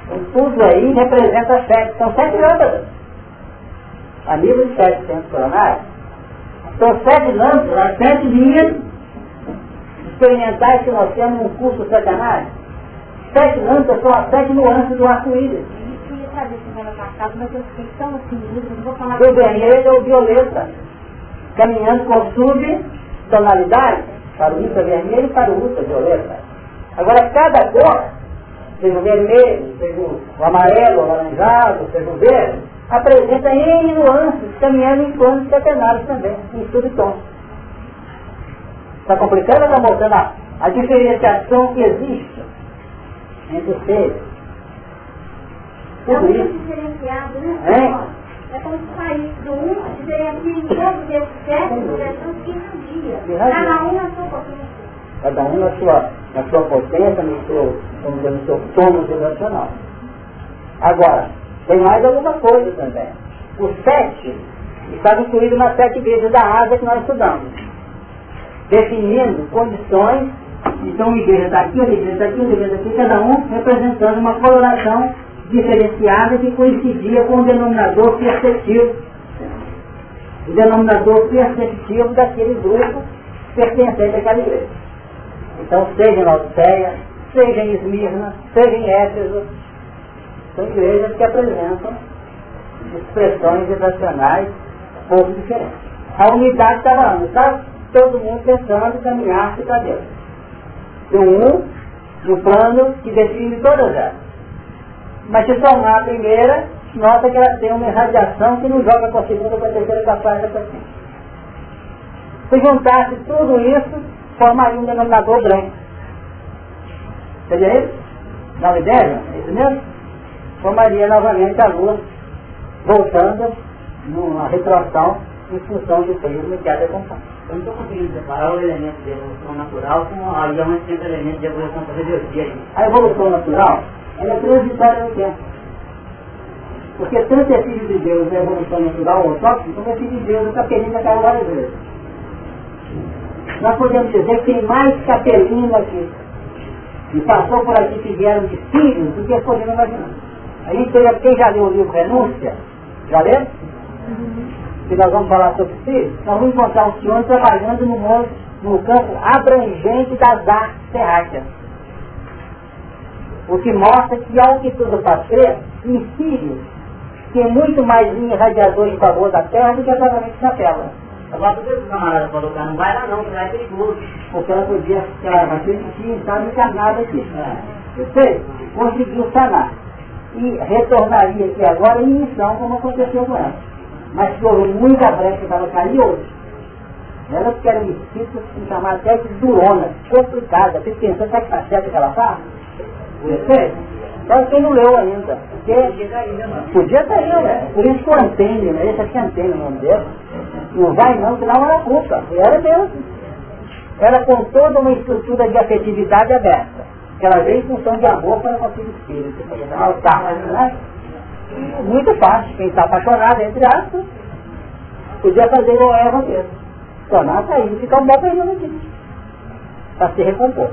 Então tudo aí representa sete, são sete lâmpadas. A nível de sete centros coronários. São sete lâmpadas, sete linhas experimentais que nós temos no curso satanás. Sete lâmpadas são as sete nuances do arco-íris. Do vermelho ou violeta, caminhando com subtonalidade, para o ultravermelho e para o ultravioleta. Agora, cada cor, seja o vermelho, seja o amarelo, o alaranjado, seja o verde, apresenta N nuances, caminhando em planos catenários também, em subtons. Está complicando ou está mostrando a, a diferenciação que existe entre os seres? Tudo é isso. né? É? como se saísse do um, diferencia em todos esses é tudo que Cada um na sua potência. Cada um na sua, na sua potência, no seu, vamos dizer, no seu tono vibracional. Agora, tem mais alguma coisa também. O sete está incluído nas sete igrejas da asa que nós estudamos. Definindo condições, então uma igreja daqui, uma igreja daqui, uma igreja daqui, cada um representando uma coloração diferenciada que coincidia com o denominador perceptivo. O denominador perceptivo daquele grupo pertencente àquela igreja. Então, seja em Laodiceia, seja em Esmirna, seja em Éfeso, são igrejas que apresentam expressões vibracionais pouco diferentes. A unidade estava lá, está todo mundo tentando caminhar-se para Deus. Tem um, no plano que define todas elas. Mas se somar a primeira, nota que ela tem uma irradiação que não joga para a segunda, para a terceira, para a quarta, para a quinta. Se juntasse tudo isso, formaria um denominador branco. Seria isso? Nova ideia? É isso mesmo? Formaria novamente a Lua, voltando numa retroação em função do período que há de acompanhar. Eu não estou conseguindo separar o elemento de evolução natural com a onde tem o elemento de evolução para rebeldia. A evolução natural ela é transitória no tempo. Porque tanto é filho de Deus na evolução natural ou tóxico, como é filho de Deus no capelinho da caiu várias vezes. Nós podemos dizer que tem mais capelinho aqui. E passou por aqui que vieram de filhos do que podemos imaginar. A gente teve, quem já leu o livro Renúncia, já leu? Que nós vamos falar sobre filhos, nós vamos encontrar um senhor trabalhando no, mundo, no campo abrangente das artes terráqueas o que mostra que, ao que tudo faz crer, em Sírios tem muito mais irradiador em favor da Terra do que exatamente na Terra. Agora, por que o camarada que não vai lá não, que lá é perigoso? Porque ela podia, ela vai ter que estar encarnada aqui. Você conseguiu sanar. E retornaria aqui agora em missão, como aconteceu com ela. Mas que houve muita brecha para ela cair hoje. Ela que era um espírito se chamava até de durona, complicada. Você pensou que está certo que ela faz? Então quem não leu ainda. Porque podia estar aí, né? Por isso que o Antênio, né? Esse aqui é Antênio o nome dele. Não vai não, que não era culpa. Era mesmo. Era com toda uma estrutura de afetividade aberta. Ela veio em função de amor para com o espírito. Altar, né? Muito fácil. Quem está apaixonado, entre aspas, podia fazer o erro mesmo. Tornar sair e ficar um bom período aqui. Para se recompor.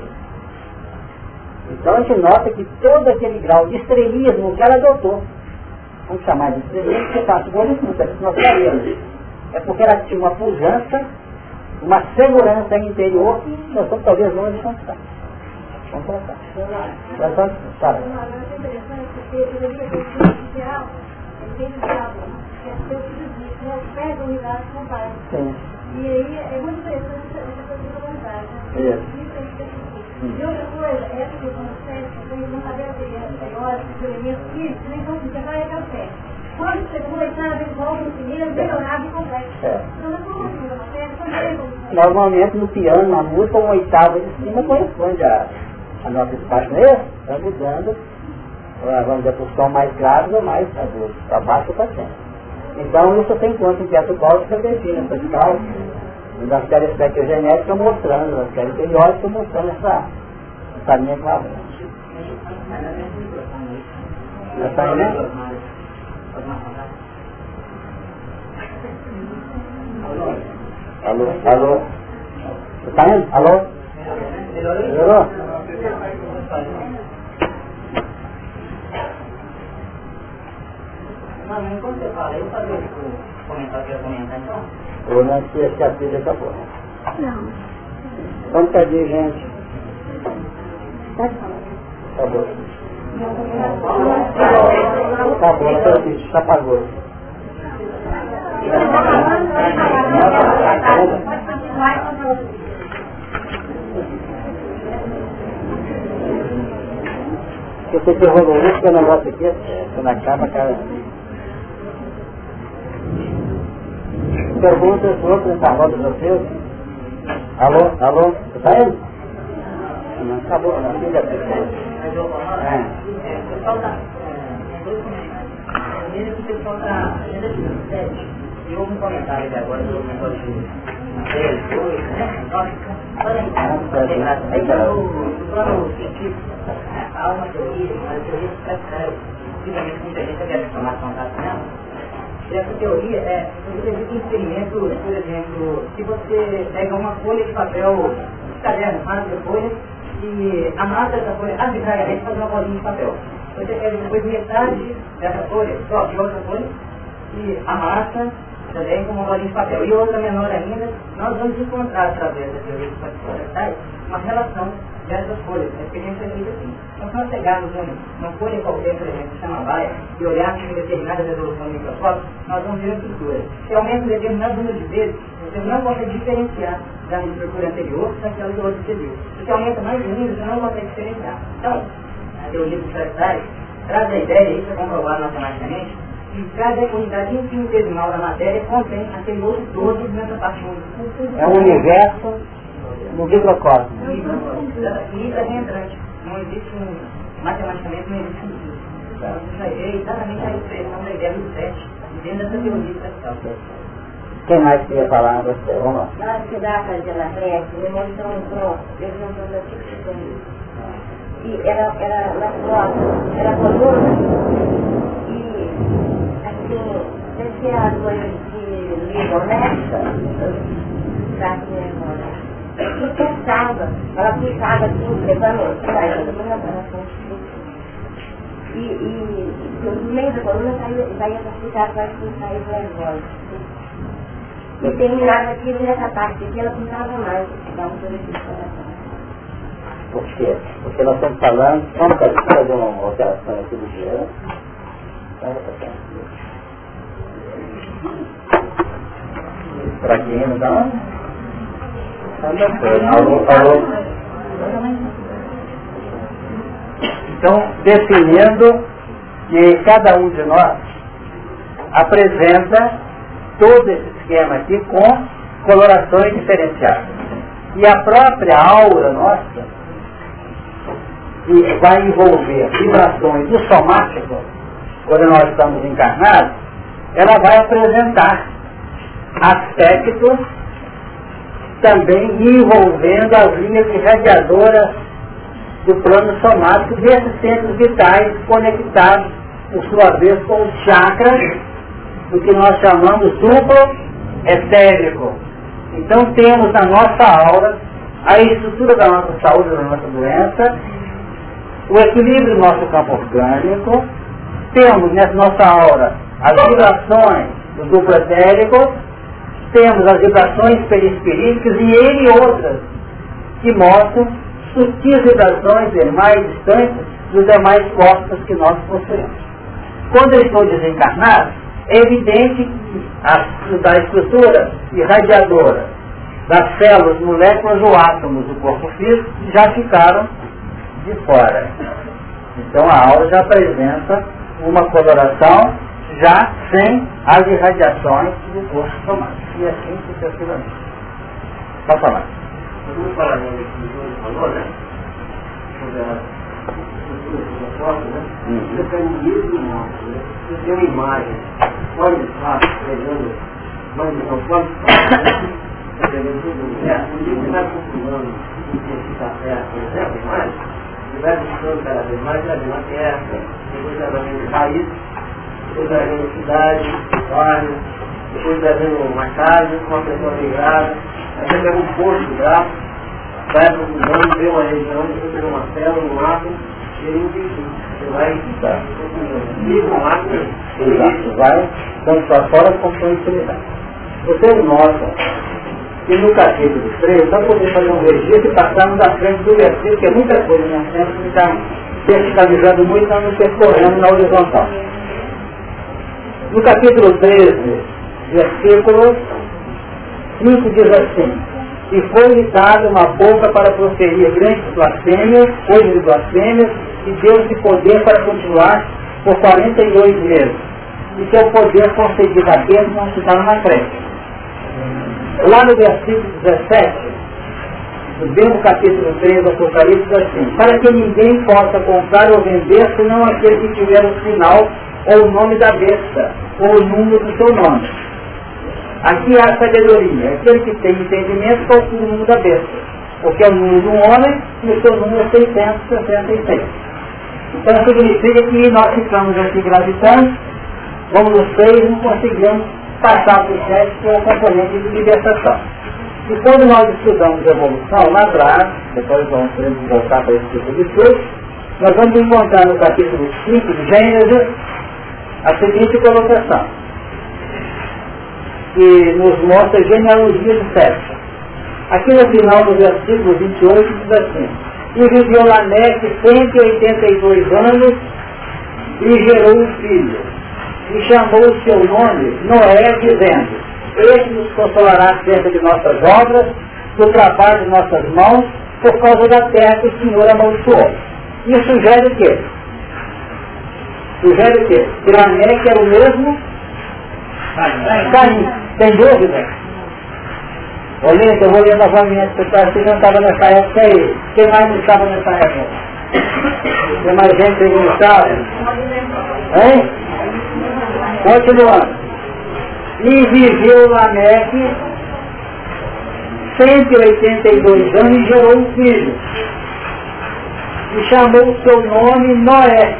Então a gente nota que todo aquele grau de estrelismo que ela adotou, vamos chamar de estrelismo, que passa o olho junto, é nós sabemos. É porque ela tinha uma pujança, uma segurança interior que nós estamos talvez longe de conquistar. Vamos. Nós vamos, sabe? Sim. E aí é muito interessante essa coisa da vontade. E outra coisa, essa do sexo, vocês não saber as teóricos, os elementos físicos, nem vão se separar até o sexo. Quando você a ver volta no primeiro, melhorado e complexo. Então, na formação da matéria, quando Normalmente no piano, na música, uma oitava de cima corresponde a, a nossa espaço, não é? Está mudando, vamos dizer, para o som mais grave ou mais agudo, para baixo ou para cima. Então isso tem conta em teatro básico define essa escala, das séries genética mostrando, as séries periódicas mostrando essa, essa linha. Está aí, né? Alô, alô. Está indo? Alô? Melhorou? Não, enquanto você fala, eu que o comentário que ia comentar então? Ou não tinha se a filha acabou. Não. Então cadê, gente? Pode falar. Acabou. Acabou, ela já apagou. Eu sei que rolou isso, que o negócio aqui, quando acaba, cara. Perguntas, outras na roda do seu? Alô, alô, você tá indo? Não, acabou, não, filha. É. Primeiro que o pessoal está agenda de. E houve um comentário aqui agora sobre o negócio de três, dois, né? Nossa, olha aí, aí o plano científico, há uma teoria, uma teoria que traz, possivelmente muita gente deve tomar contato nela. E essa teoria é, existe experimentos, por exemplo, se você pega uma folha de papel, caderno, de folha, e amassa essa folha arbitrariamente faz uma bolinha de papel. Você pega depois metade dessa folha, só de outra folha, e amassa também com uma bolinha de papel. E outra menor ainda, nós vamos encontrar através da teoria dos florestais uma relação dessas folhas. A experiência é feita assim. Então, se nós pegarmos uma folha qualquer, por exemplo, que chama baia, e olharmos em determinada resolução do microscópio, nós vamos ver a estrutura. Se aumenta um determinado número de vezes, você não consegue diferenciar da estrutura anterior daquela que você viu. Se aumenta mais um número, você não consegue diferenciar. Então, a teoria dos florestais traz a ideia, isso é comprovado matematicamente, que cada unidade infinitesimal da matéria contém aquele outro todo nessa parte É um universo no microcosmo. É reentrante. Não existe um, matematicamente não existe um então, é exatamente a expressão da ideia do sete, dentro dessa teoria espacial. Quem mais queria falar? Você? Vamos lá. Na hora que dá para na frente, me mostrou um tronco, eles não estão da tipo de E era, era na foto, era coluna, e assim, descia as coisas de livro honesta, que pensava, ela ficava assim, levando, saindo do meu E, e, no meio da coluna saía, para ficar, para que saía nervosa. E terminava aquilo nessa parte aqui, ela pintava mais, um por quê? Porque nós estamos falando, vamos fazer uma alteração aqui do dia. Para quem não dá? Então, definindo que cada um de nós apresenta todo esse esquema aqui com colorações diferenciadas. E a própria aura nossa, que vai envolver vibrações do somático, quando nós estamos encarnados, ela vai apresentar aspectos também envolvendo as linhas irradiadoras do plano somático desses centros vitais conectados, por sua vez, com os chakras, do que nós chamamos duplo etérico. Então temos na nossa aura a estrutura da nossa saúde, da nossa doença, o equilíbrio do nosso campo orgânico, temos nessa nossa aura as vibrações do duplo etérico, temos as vibrações perispiríticas e ele outras que mostram sutis vibrações mais distantes dos demais corpos que nós possuímos. Quando eu estou desencarnado, é evidente que a, da estrutura irradiadora das células, moléculas ou átomos do corpo físico já ficaram de fora. Então a aura já apresenta uma coloração já sem as irradiações do corpo somático. E assim sucessivamente. Pode falar. Vamos falar aqui falou, né? Sobre a foto, né? Você tem um livro né? Você tem uma imagem, pode estar pegando, mas não pode estar, né? Pegando tudo certo. O livro está confirmando o que está certo, por exemplo, imagem. Ele vai buscando cada vez mais, cada vez mais perto, depois vai vendo o país, depois vai vendo cidade, bairro, depois vai vendo uma casa uma pessoa migrada, aí você pega um posto braço, vai aprofundando, vê uma região, depois pega uma célula, um átomo, e enfim, você vai Tá. liga um átomo, Exato. Vai tanto para fora como para infinidade. Vocês notam que no capítulo 3, só poder fazer um registro e passarmos à frente do versículo, que é muita coisa, né? Temos que ficar verticalizando muito, nós não percorrendo na horizontal. No capítulo 13, versículo 5 diz assim, e foi-lhe dada uma boca para proferir grandes blasfêmias, coisas de blasfêmias, e deu-lhe poder para continuar por 42 meses. E seu poder concedido a Deus não dá na frente. Lá no versículo 17, no mesmo capítulo 3 do Apocalipse, diz assim, para que ninguém possa comprar ou vender, senão aquele que tiver o sinal ou o nome da besta, ou o número do seu nome. Aqui há sabedoria. Aquele que tem entendimento calcula o número da besta. Porque é o número de um homem e o seu número é 666. Então significa que nós ficamos aqui gravitando, vamos 6 e não conseguimos passar para o 7 que é o componente de libertação. E quando nós estudamos evolução lá atrás, depois vamos voltar para esse tipo de estudo, nós vamos encontrar no capítulo 5 de Gênesis a seguinte colocação que nos mostra a genealogia de Sete. Aqui no final do versículo 28 diz assim, e viveu Lameque 182 anos e gerou um filho. E chamou o seu nome Noé, dizendo, Este nos consolará acerca de nossas obras, do trabalho de nossas mãos, por causa da terra que o Senhor amaldiçoou. Isso sugere o quê? Sugere o quê? Que Lameque era o mesmo Caim. Tem dúvida? Olha, eu vou ler novamente, pessoal, que não estava nessa época aí. Quem mais não estava nessa época? Tem mais gente que não estava? Hein? Continuando. E viveu Lameque 182 anos e gerou um filho. E chamou o seu nome Noé,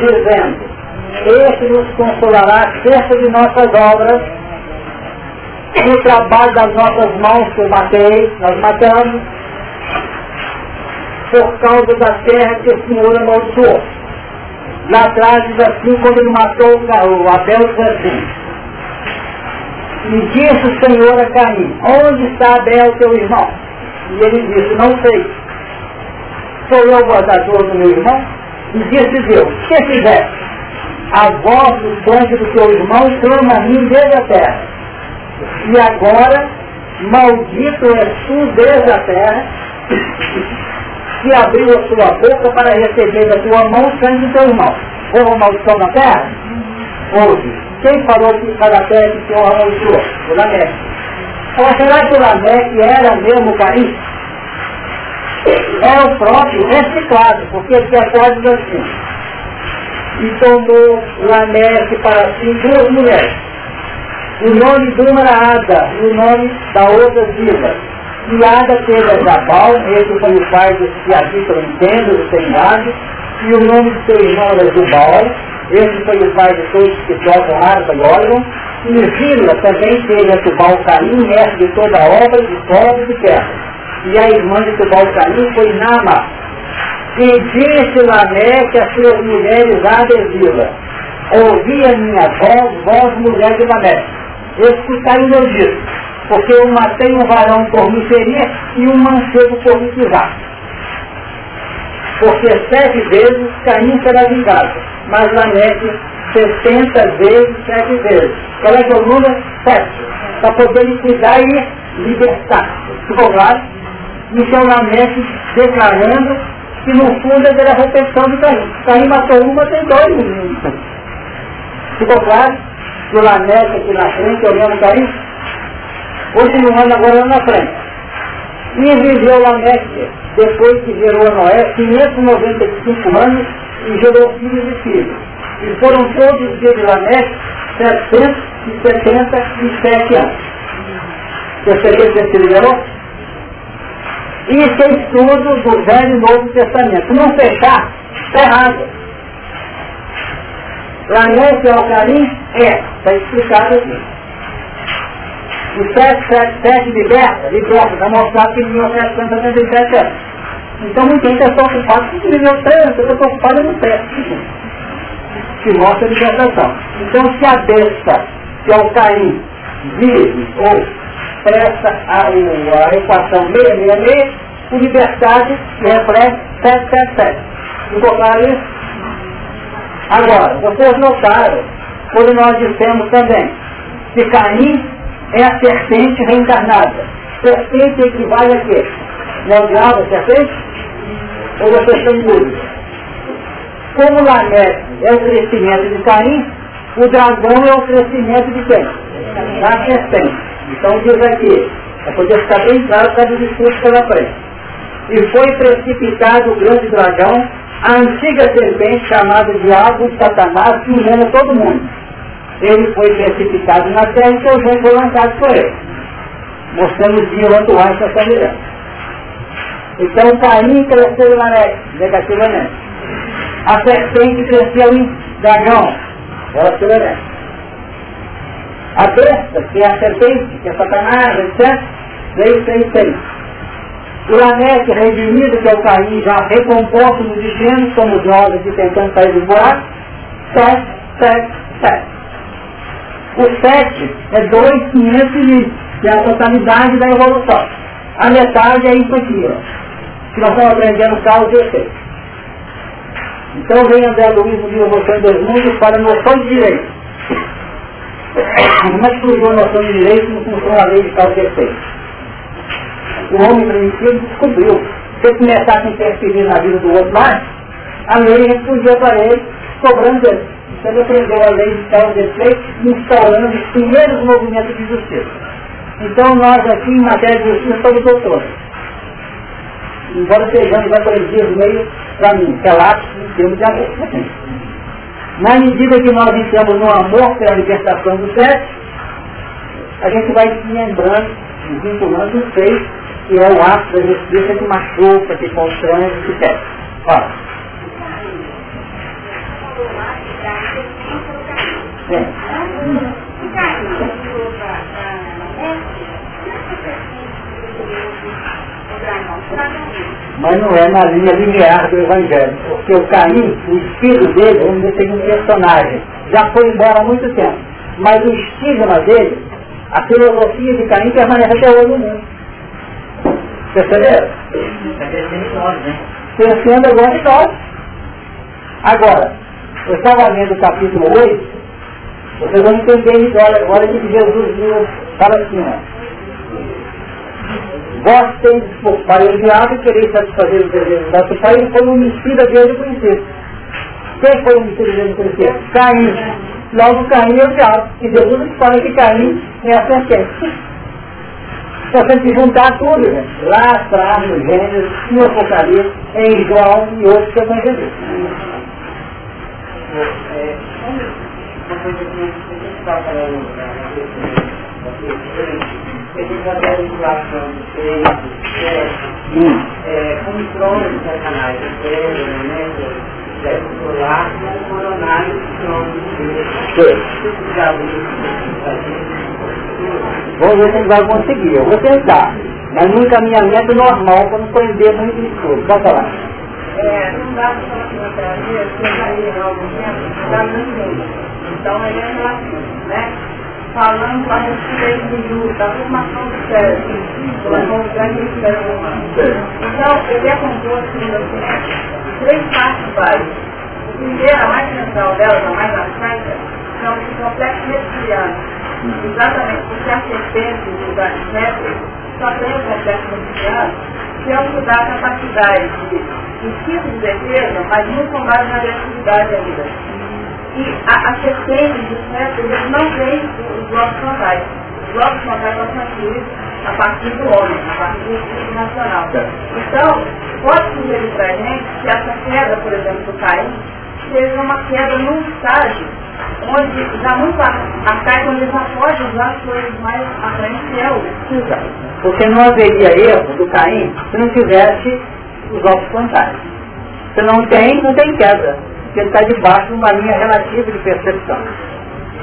dizendo, este nos consolará acerca de nossas obras, no trabalho das nossas mãos que eu matei, nós matamos, por causa da terra que o Senhor amaldiçoou. Lá atrás diz assim, quando ele matou o Abel, diz assim, e disse o Senhor a Caim, onde está Abel, teu irmão? E ele disse, não sei. Sou eu o guardador do meu irmão? E disse Deus, que fizeste? a voz do sangue do teu irmão clama a mim desde a terra. E agora, maldito és tu desde a terra, que abriu a sua boca para receber da tua mão o sangue do teu irmão. Houve uma maldição na terra? Houve. Quem falou que cada terra que o Senhor amaldiçoou? O Lameque. Ou será que o Lameque era mesmo Caim? É o próprio reciclado, porque ele diz assim, e tomou Lameque para si duas mulheres. O nome de uma era Ada, e o nome da outra Ziba. E Ada teve a Jabal, esse foi o pai dos que habitam em tendas e e o nome do seu irmão era Jubal, esse foi o pai de todos que tocam harpa e órgão, e Zila também teve a Tubal Caim, mestre de toda a obra de sol e terra. E a irmã de Tubal Caim foi Nama, e disse Lameque às suas mulheres Adesila, ouvi a minha voz, voz mulher de Lameque. Escutai meu dito, porque eu matei um varão por me ferir e um mancebo por me pisar. Porque sete vezes Caim será vingado, mas Lameque sessenta vezes sete vezes. Qual é que é o número? Sete. Para poder liquidar e libertar. Ficou claro? Lameque declarando que no fundo ele era a repetição de Caim. Caim matou uma, tem dois meninos. Ficou claro? Que o Lameque aqui na frente, olhando Caim, Continuando agora na frente. E viveu Lameque, depois que gerou Noé, 595 anos e gerou filhos e filhos. E foram todos os dias de Lameque 777 anos. Percebeu que ele gerou? Isso é estudo do Velho e Novo Testamento. Não fechar, está errado. Lameque é Alcarim? É, está explicado aqui. O 777 liberta, liberta, está mostrado que em 1777 anos. Então muita gente está ocupado com o nível 3, eu estou ocupado no 7. Que mostra a libertação. Então se a besta, que é o Caim, vive ou presta a, a equação 666, o libertado reflete 777. Ficou claro isso? Agora, vocês notaram, quando nós dissemos também, que Caim é a serpente reencarnada. Serpente equivale a quê? Não diabo a serpente? Ou vocês em dúvida? Como Lameque é o crescimento de Caim, o dragão é o crescimento de quem? Da serpente. Então diz aqui, é poder ficar bem claro para o discurso pela frente. E foi precipitado o grande dragão, a antiga serpente chamada Diabo, Satanás, que engana todo mundo ele foi precipitado na terra e seu gênio foi lançado por ele. Mostrando os dias atuais dessa liderança. Então Caim cresceu em negativamente. A serpente cresceu em dragão, relativamente. A besta, que é a serpente, que é Satanás, etc., veio sem seis. O Lameque redimido, que é o Caim, já recomposto nos gêneros, como nós aqui tentando sair do buraco, sete, sete, sete. O 7 é 2,520, que é a totalidade da evolução. A metade é isso aqui, ó, que nós estamos aprendendo causa e efeito. Então vem André Luiz no livro Noção dos Mundos para noção de direito. Como é que surgiu a noção de direito não funciona a lei de causa e efeito? O homem primitivo descobriu. Se ele começasse a interferir na vida do outro mais, a lei respondia para ele, cobrando dele. Então ele aprendeu a lei de causa e efeito, instaurando os primeiros movimentos de justiça. Então nós aqui em matéria de justiça somos doutores. Embora sejamos aprendidos meio para mim, relatos em termos de amor. Na medida que nós entramos no amor pela libertação do sexo, a gente vai se lembrando, vinculando o feito, que é o ato da justiça que machuca, que constrange, que pede. Olha. Mas não é na linha linear do Evangelho, porque o Caim, o espírito dele, vamos dizer, tem um personagem, já foi embora há muito tempo. Mas o estigma dele, a filosofia de Caim permanece até hoje no mundo. Perceberam? Está crescendo em nós, né? Crescendo agora em nós. Agora, eu estava lendo o capítulo 8, vocês vão entender isso, olha, olha que Jesus viu, fala assim, ó. Vós tendes por pai o diabo e quereis satisfazer os desejos do vosso pai, ele foi um homicida desde o princípio. Quem foi homicida desde o princípio? Caim. Logo Caim é o diabo. E Jesus fala que Caim é a serpente. Só tem que juntar tudo, né? lá atrás, no Gênesis, no Apocalipse, em João e outros que evangelistas. É, uma coisa que a gente falando na de. Vamos ver se ele vai conseguir, eu vou tentar. Mas no encaminhamento normal, para não prender muito de tudo. Pode falar. É, não dá para em algum muito então é né? Falando a respeito do da formação do cérebro, formação do cérebro humano. Então, ele é composto de três partes básicas. A primeira, a mais central dela, a mais abstrata, são os complexos reptilianos. Exatamente porque a serpente dos arquitetos só tem o complexo reptiliano, que é o que dá a capacidade de, de tipo de defesa, mas muito com base na agressividade ainda e a, a serpente dos métodos não tem os blocos frontais. os nossos contatos são construídos a partir do homem, a partir do espírito nacional. Então, pode sugerir para a gente que essa queda, por exemplo, do Caim, seja uma queda num estágio onde já muito arcaico, onde já pode usar as coisas mais à frente que é o. Exato. Porque não haveria erro do Caim se não tivesse os ovos plantares. Se não tem, não tem queda. Porque ele está debaixo de uma linha relativa de percepção.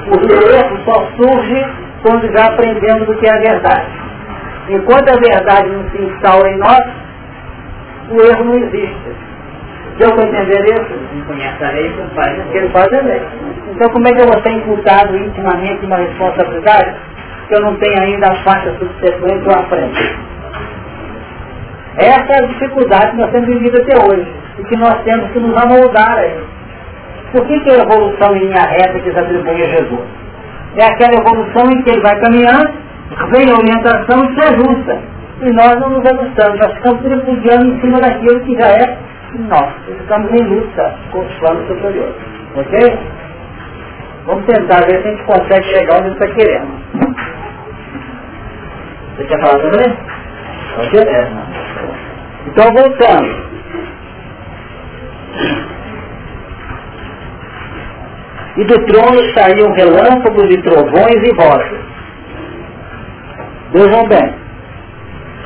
O erro só surge quando já aprendemos o que é a verdade. Enquanto a verdade não se instaura em nós, o erro não existe. Deu para entender isso? Não conhece a lei, não faz Porque ele faz a lei. Então como é que eu vou ser imputado intimamente uma responsabilidade que eu não tenho ainda a faixa subsequente ou a frente? Essa é a dificuldade que nós temos vivido até hoje e que nós temos que nos amoldar a isso. Por que, que a evolução em linha reta que se atribui a Jesus? É aquela evolução em que ele vai caminhando, vem a orientação e se ajusta. E nós não nos ajustamos, nós ficamos tripudiando em cima daquilo que já é. E ficamos em luta com os planos superiores. Ok? Vamos tentar ver se a gente consegue chegar onde está querendo. Você quer falar também? Ok? É. Então voltando. E do trono saíam relâmpagos e trovões e vozes. Vejam bem,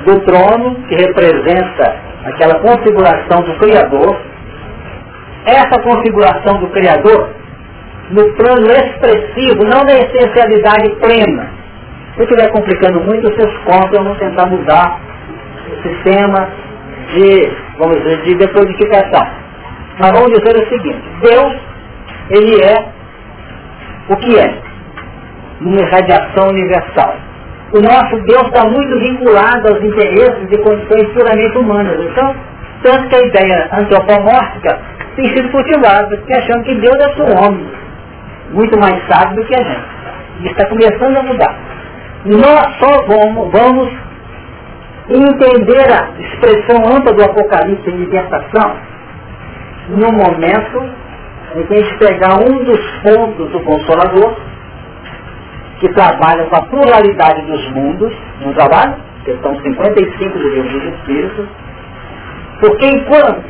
do trono, que representa aquela configuração do Criador, essa configuração do Criador, no plano expressivo, não na essencialidade plena. Se estiver complicando muito, vocês contam, vamos tentar mudar o sistema de, vamos dizer, de decodificação. Mas vamos dizer o seguinte, Deus, ele é o que é? Uma irradiação universal. O nosso Deus está muito vinculado aos interesses e condições puramente humanas. Então, tanto que a ideia antropomórfica tem sido cultivada, porque achando que Deus é um homem, muito mais sábio do que a gente. E está começando a mudar. Nós só vamos, vamos entender a expressão ampla do Apocalipse em libertação no momento em que a gente pegar um dos pontos do Consolador, que trabalha com a pluralidade dos mundos, não trabalha? Que são 55 do livro dos Espíritos, porque enquanto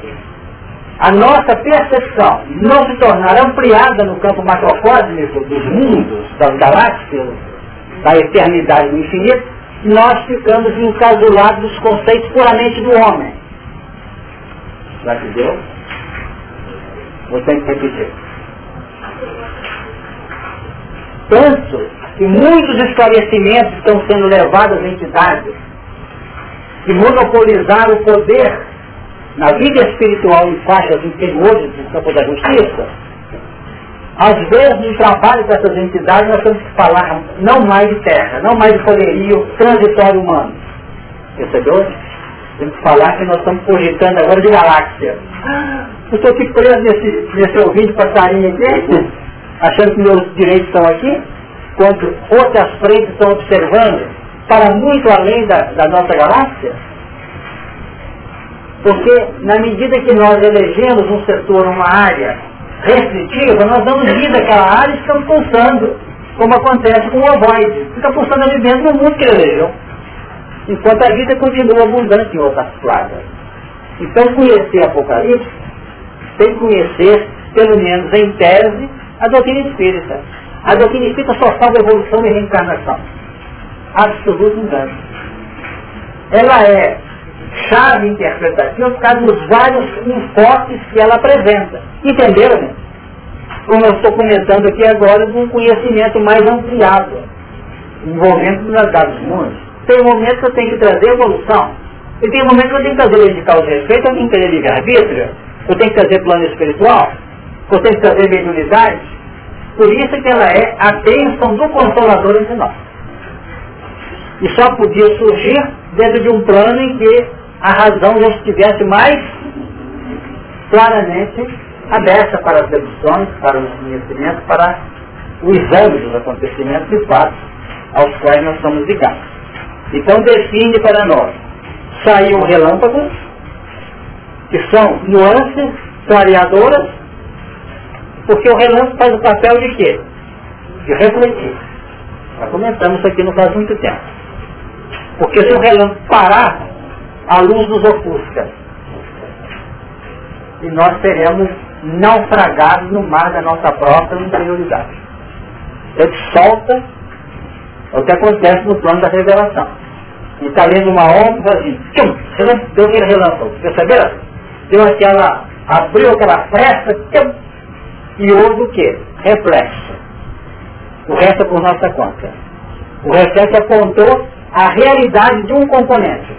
a nossa percepção não se tornar ampliada no campo macrocósmico dos mundos, das galáxias, da eternidade do infinito, nós ficamos encasulados nos conceitos puramente do homem. Já que deu? Vou ter que repetir. Tanto que muitos esclarecimentos estão sendo levados às entidades que monopolizaram o poder na vida espiritual em faixas inferiores do campo da justiça, às vezes no trabalho dessas entidades nós temos que falar não mais de terra, não mais de poderio transitório humano. Percebeu? Temos que falar que nós estamos cogitando agora de galáxia. Eu estou aqui preso nesse, nesse ouvinte passarinho aqui, achando que meus direitos estão aqui, quando outras frentes estão observando para muito além da, da nossa galáxia. Porque na medida que nós elegemos um setor, uma área restritiva, nós damos vida àquela área e ficamos pulsando, como acontece com o ovoide. Fica pulsando ali dentro do mundo que ele elegeu. Enquanto a vida continua abundante em outras plagas. Então conhecer Apocalipse que conhecer, pelo menos em tese, a doutrina espírita. A doutrina espírita só fala evolução e reencarnação. Absoluto engano. Ela é chave interpretativa por causa dos vários enfoques que ela apresenta. Entenderam? Né? Como eu estou comentando aqui agora, de um conhecimento mais ampliado, envolvendo os dados mundos. Tem momentos que eu tenho que trazer evolução. E tem momentos que eu tenho que trazer de causa e efeito, eu tenho que trazer livre-arbítrio, eu tenho que trazer plano espiritual, eu tenho que trazer mediunidade. Por isso que ela é a bênção do Consolador entre nós. E só podia surgir dentro de um plano em que a razão já estivesse mais claramente aberta para as deduções, para o conhecimento, para o exame dos acontecimentos e fatos aos quais nós somos ligados. Então define para nós, saiu relâmpagos, que são nuances clareadoras, porque o relâmpago faz o papel de quê? De refletir. Já comentamos isso aqui não faz muito tempo. Porque se o relâmpago parar, a luz nos ofusca. E nós seremos naufragados no mar da nossa própria interioridade. Ele solta o que acontece no plano da revelação. E está lendo uma onda assim, tchum, deu aquele relâmpago. Perceberam? Deu aquela, abriu aquela fresta, e houve o quê? Reflexo. O resto é por nossa conta. O reflexo apontou a realidade de um componente.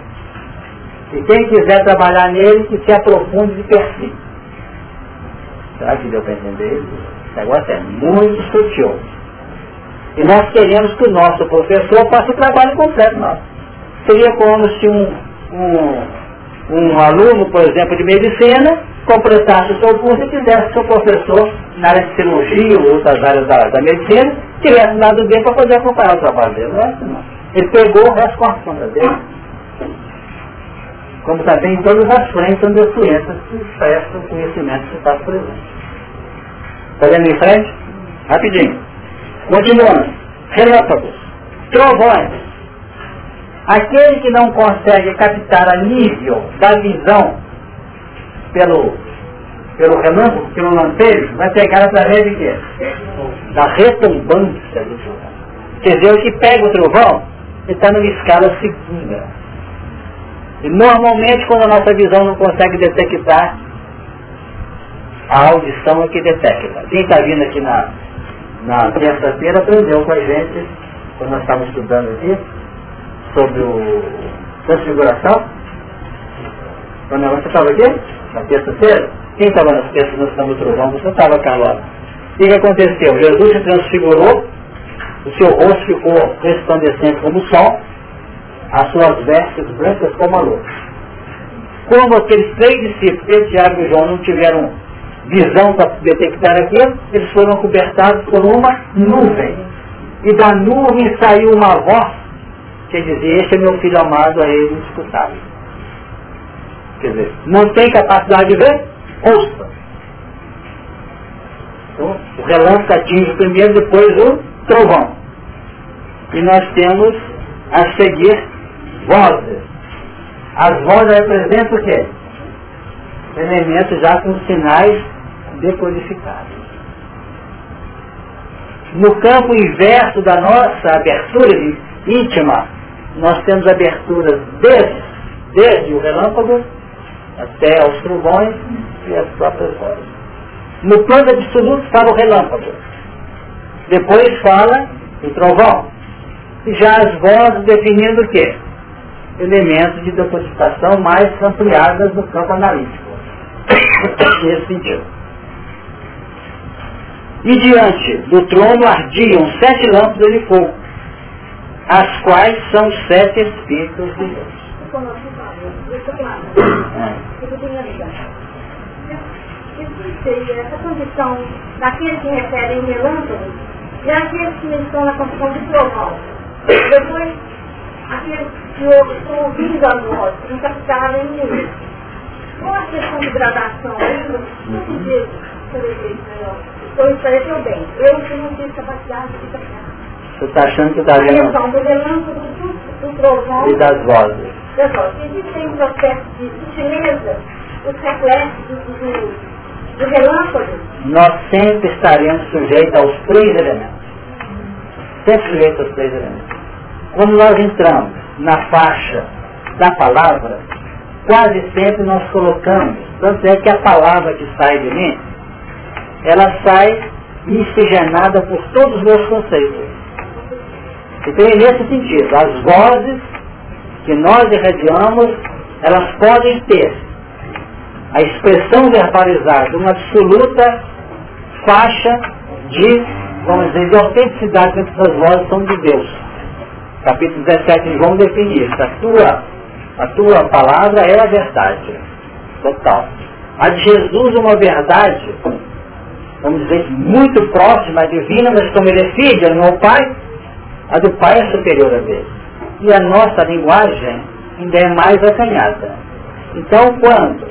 E quem quiser trabalhar nele, que se aprofunde de perfil. Será que deu para entender isso? Esse negócio é muito sutil. E nós queremos que o nosso professor faça o trabalho completo nosso. Seria como se um, um, um aluno, por exemplo, de medicina, completasse o seu curso e quisesse seu professor na área de cirurgia ou outras áreas da, da medicina, tivesse dado bem para poder acompanhar o trabalho dele. Não é assim, não. Ele pegou o resto com dele. Como também em todas as frentes onde as crianças expressam o conhecimento que está presente. Está vendo em frente? Rapidinho. Continuando. Relâmpagos. Trovões. Aquele que não consegue captar a nível da visão pelo, pelo relâmpago, pelo lampejo, vai pegar através de quê? Da retumbância do trovão. Quer dizer, o que pega o trovão, ele está numa escala segunda. E normalmente quando a nossa visão não consegue detectar, a audição é que detecta. Quem está vindo aqui na, na terça-feira aprendeu com a gente, quando nós estávamos estudando aqui, sobre o transfiguração. Quando você estava aqui? Na terça-feira? Quem estava na terça nós estamos trovão? Você estava, Carlota. O que, que aconteceu? Jesus se transfigurou, o seu rosto ficou resplandecente como o sol, as suas vestes brancas como a luz. Como aqueles três discípulos, Pedro, Tiago e João, não tiveram visão para detectar aquilo, eles foram cobertados por uma nuvem. E da nuvem saiu uma voz que dizia, este é meu filho amado, a ele escutado. Quer dizer, não tem capacidade de ver? Ouça. Então, o relâmpago atinge primeiro, depois o trovão. E nós temos a seguir vozes. As vozes representam o quê? Elementos já com sinais decodificados. No campo inverso da nossa abertura íntima, nós temos aberturas desde, desde o relâmpago até aos trovões e as próprias vozes. No plano absoluto fala o relâmpago. Depois fala o trovão. E já as vozes definindo o quê? Elementos de decodificação mais ampliadas no campo analítico. (coughs) Nesse sentido. E diante do trono ardiam sete lâmpadas de fogo, as quais são sete Espíritos de Deus. Essa condição daqueles que referem relâmpagos e aqueles que estão na condição de trovão. Depois, aqueles que estão ouvindo a voz, não captaram nenhum. Qual a questão de gradação? Não se diz, então esclareceu bem. Eu que não tenho capacidade de captar. Você está achando que está vendo? Do do trovão. E das vozes. Pessoal, se existem processos de sutileza, os reflexos do, do relâmpago. Nós sempre estaremos sujeitos aos três elementos. Sempre sujeitos aos três elementos. Quando nós entramos na faixa da palavra, quase sempre nós colocamos, tanto é que a palavra que sai de mim, ela sai miscigenada por todos os meus conceitos. Então é nesse sentido, as vozes que nós irradiamos, elas podem ter a expressão verbalizada, uma absoluta faixa de, vamos dizer, de autenticidade que essas vozes são de Deus. Capítulo 17 de João define isso. A tua, a tua palavra é a verdade. Total. A de Jesus uma verdade, vamos dizer, muito próxima, divina, mas como ele é filho, não é o pai, a do pai é superior a dele e a nossa linguagem ainda é mais acanhada. Então, quando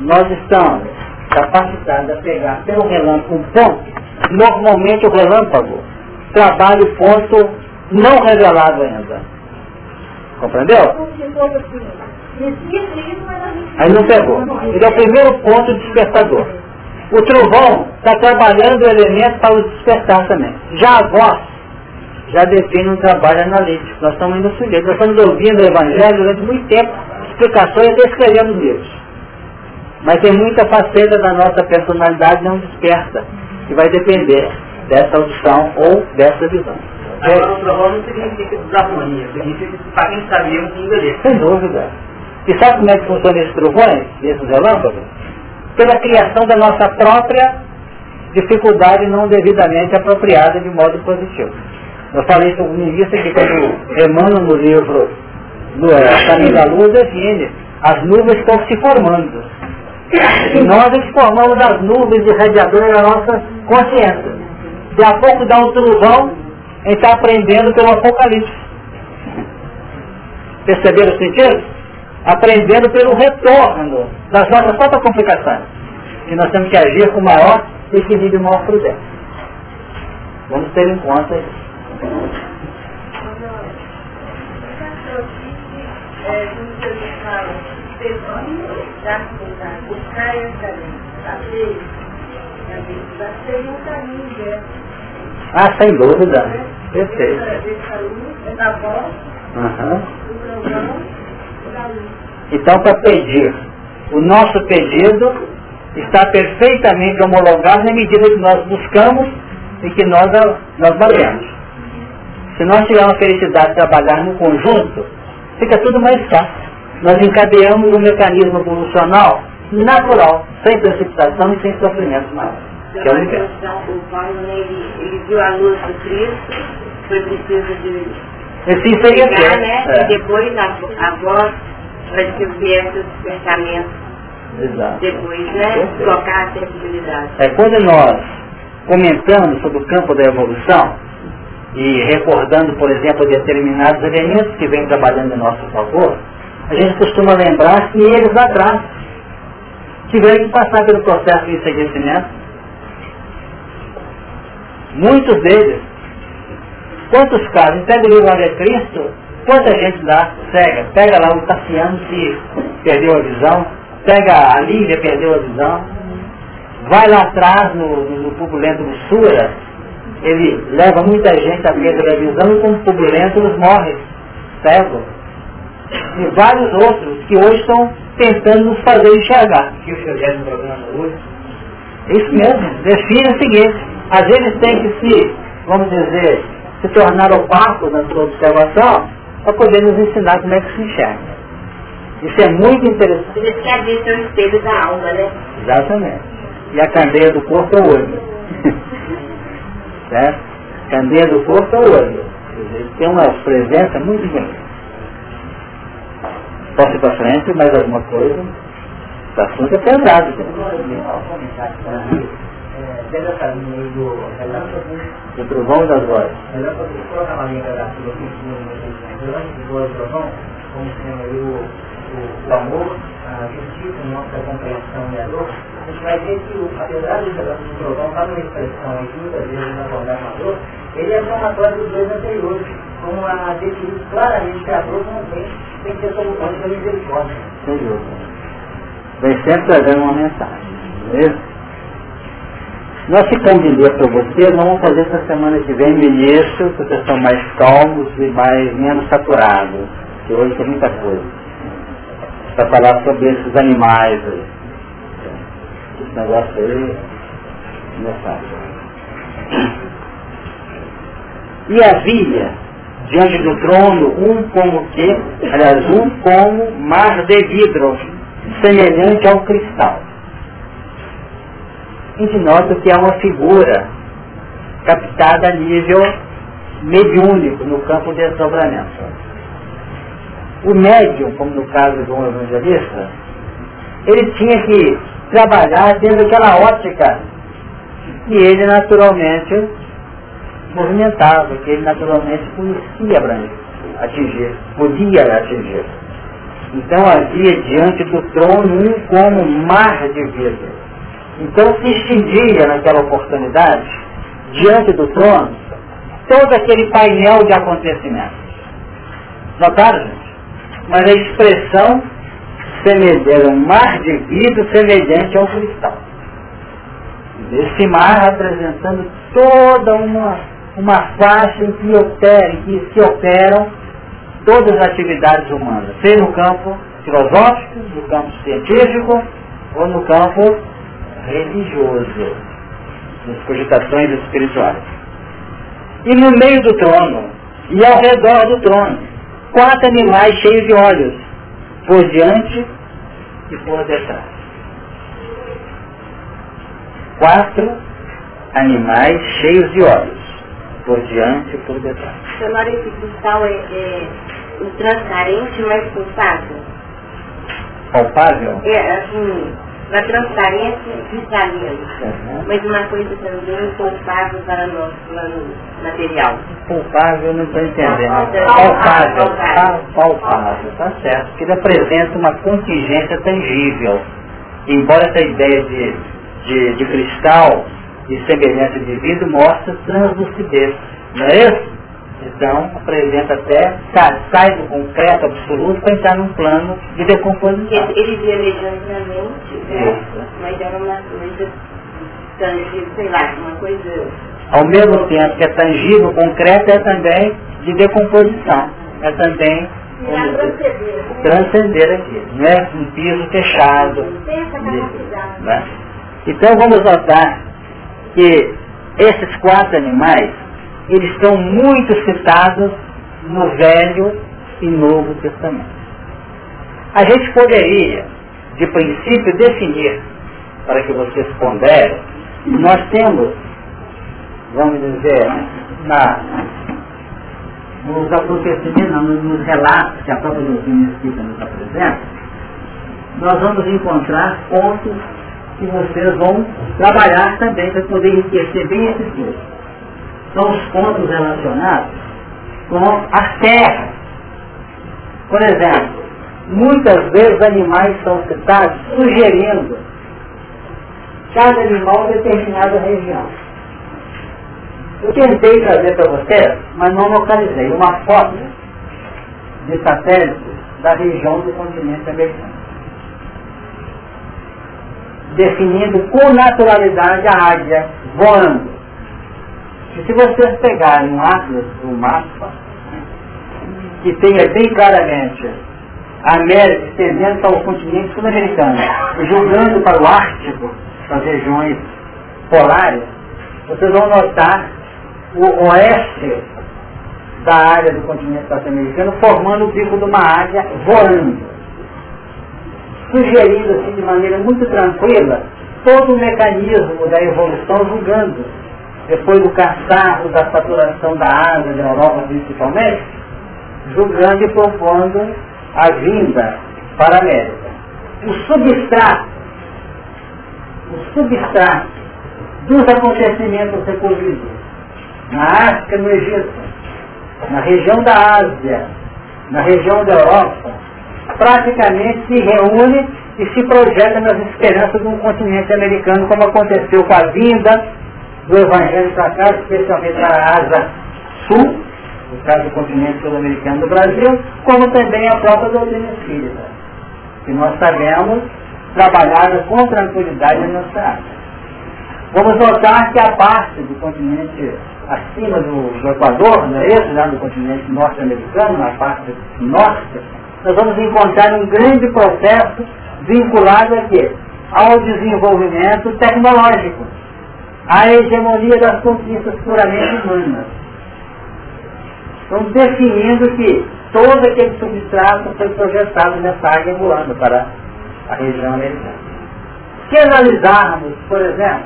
nós estamos capacitados a pegar pelo relâmpago um ponto, normalmente o relâmpago trabalha o ponto não revelado ainda. Compreendeu? Aí não pegou. Ele é o primeiro ponto despertador. O trovão está trabalhando o elemento para o despertar também. Já a voz já define um trabalho analítico. Nós estamos indo sujeitos. Nós estamos ouvindo o Evangelho durante muito tempo, explicações e escrevendo livros. Mas tem muita faceta da nossa personalidade não desperta, que vai depender dessa audição ou dessa visão. Agora, o trovão não significa desarmonia, significa que para quem sabia um endereço. Sem dúvida. E sabe como é que funciona esses trovões, esses relâmpagos? Pela criação da nossa própria dificuldade não devidamente apropriada de modo positivo. Eu falei isso no início que quando Emmanuel no livro do é, Caminho da Luz define, as nuvens estão se formando. E nós formamos as nuvens de radiador da nossa consciência. De a pouco dá um trovão, a gente está aprendendo pelo Apocalipse. Perceberam o sentido? Aprendendo pelo retorno das nossas próprias complicações. E nós temos que agir com maior equilíbrio e maior prudência. Vamos ter em conta isso. Ah, sem dúvida. Perfeito. Uhum. Então, para pedir, o nosso pedido está perfeitamente homologado na medida que nós buscamos e que nós, nós batemos. Se nós tivermos a felicidade de trabalhar no conjunto, fica tudo mais fácil. Nós encadeamos um mecanismo evolucional natural, sem precipitação e sem sofrimento maior. Que é o universo. O Paulo, ele, ele viu a luz do Cristo, foi preciso de Assim seria pegar, né? É. E depois a, a voz, para que viesse o despertamento. Exato. Depois, né? Perfeito. Tocar a sensibilidade. É quando nós comentamos sobre o campo da evolução e recordando, por exemplo, determinados elementos que vêm trabalhando em nosso favor, a gente costuma lembrar que eles lá atrás tiveram que passar pelo processo de envelhecimento. Muitos deles. Quantos casos? Pega o livro Maria Cristo, quanta gente lá cega. Pega lá o Tassiano que perdeu a visão, pega a Lívia perdeu a visão, vai lá atrás no, no, no Pubulento do Sura, ele leva muita gente à perda da visão e como Pubulento eles morrem cegos. E vários outros que hoje estão tentando nos fazer enxergar. Que o no programa hoje, Isso mesmo, define o seguinte, às vezes tem que se, vamos dizer, se tornar opaco na sua observação para poder nos ensinar como é que se enxerga. Isso é muito interessante. Por isso que a vista é o espelho da alma, né? Exatamente. E a candeia do corpo é o olho. (laughs) certo? Candeia do corpo é o olho. Dizer, Tem uma presença muito bonita. Posso ir para frente, mais alguma coisa? O assunto é pesado. O trovão das vozes. do trovão, o, o, o amor, a justiça, nossa compreensão e a dor, a gente vai ver que, o, apesar relâmpago do trovão estar numa expressão aí, que muitas vezes na abordagem a dor, ele é somatório dos dois anteriores, como a definir claramente que a dor não tem, tem que ter solução de misericórdia. Dúvida. Vem sempre trazendo uma mensagem. Beleza? Nós ficamos de ler para você, nós vamos fazer essa semana que vem que vocês estão mais calmos e mais menos saturados. Que hoje tem muita coisa. Para falar sobre esses animais aí. Esse negócio aí não é fácil. E havia diante do trono um como que, aliás, um como mar de vidro, semelhante ao cristal. A gente nota que é uma figura captada a nível mediúnico no campo de desdobramento. O médium, como no caso do evangelista, ele tinha que trabalhar dentro daquela ótica que ele naturalmente movimentava, que ele naturalmente conhecia abranger, atingir, podia atingir. Então havia diante do trono um como mar de vidro. Então se estendia naquela oportunidade, diante do trono, todo aquele painel de acontecimentos. Notaram? Mas a expressão era um mar de vidro semelhante ao cristal. Esse mar representando toda uma, uma faixa em que, opera, em que se operam todas as atividades humanas, seja no campo filosófico, no campo científico ou no campo religioso, nas cogitações espirituais. E no meio do trono, e ao redor do trono, quatro animais cheios de olhos, por diante e por detrás. Quatro animais cheios de olhos, por diante e por detrás. Senhora, esse cristal é, é transparente, mas palpável? Palpável? É, assim, na transparência cristalina, uhum. mas uma coisa também palpável para nós, plano material. Palpável, não estou entendendo. Palpável, palpável, tá certo. Porque ele apresenta uma contingência tangível. Embora essa ideia de, de, de cristal e semelhança de vidro mostra translucidez, não é isso? Então, apresenta até, sai, sai do concreto absoluto para entrar num plano de decomposição. Ele via medianamente, né? mas era uma coisa tangível, sei lá, uma coisa... Ao mesmo tempo que é tangível, concreto é também de decomposição. É também um, transcender aqui. Não é um piso fechado. Né? Então vamos notar que esses quatro animais eles estão muito citados no Velho e Novo Testamento. A gente poderia, de princípio, definir, para que vocês ponderem, nós temos, vamos dizer, na, nos acontecimentos, nos relatos que a própria doutrina espírita nos apresenta, nós vamos encontrar pontos que vocês vão trabalhar também para poder enriquecer bem esses dois são os pontos relacionados com a terra. Por exemplo, muitas vezes animais são citados sugerindo cada animal determinada região. Eu tentei trazer para vocês, mas não localizei, uma foto de satélite da região do continente americano. Definindo com naturalidade a águia voando e se vocês pegarem um atlas, um mapa, que tenha bem claramente a América estendendo para o continente sul-americano, julgando para o Ártico, para as regiões polares, vocês vão notar o oeste da área do continente norte-americano formando o bico de uma águia voando. Sugerindo assim de maneira muito tranquila todo o mecanismo da evolução julgando depois do cansaço da saturação da água da Europa principalmente, julgando e propondo a vinda para a América. O substrato, o substrato dos acontecimentos recolhidos na África, no Egito, na região da Ásia, na região da Europa, praticamente se reúne e se projeta nas esperanças de um continente americano, como aconteceu com a vinda do Evangelho para cá, especialmente para a Asa Sul, no caso do continente sul-americano do Brasil, como também a própria doutrina espírita, que nós sabemos trabalhada com tranquilidade nessa área. Vamos notar que a parte do continente acima do, do Equador, não é isso? Lá no continente norte-americano, na parte norte, nós vamos encontrar um grande processo vinculado aqui ao desenvolvimento tecnológico a hegemonia das conquistas puramente humanas. Estão definindo que todo aquele substrato foi projetado nessa área voando para a região americana. Se analisarmos, por exemplo,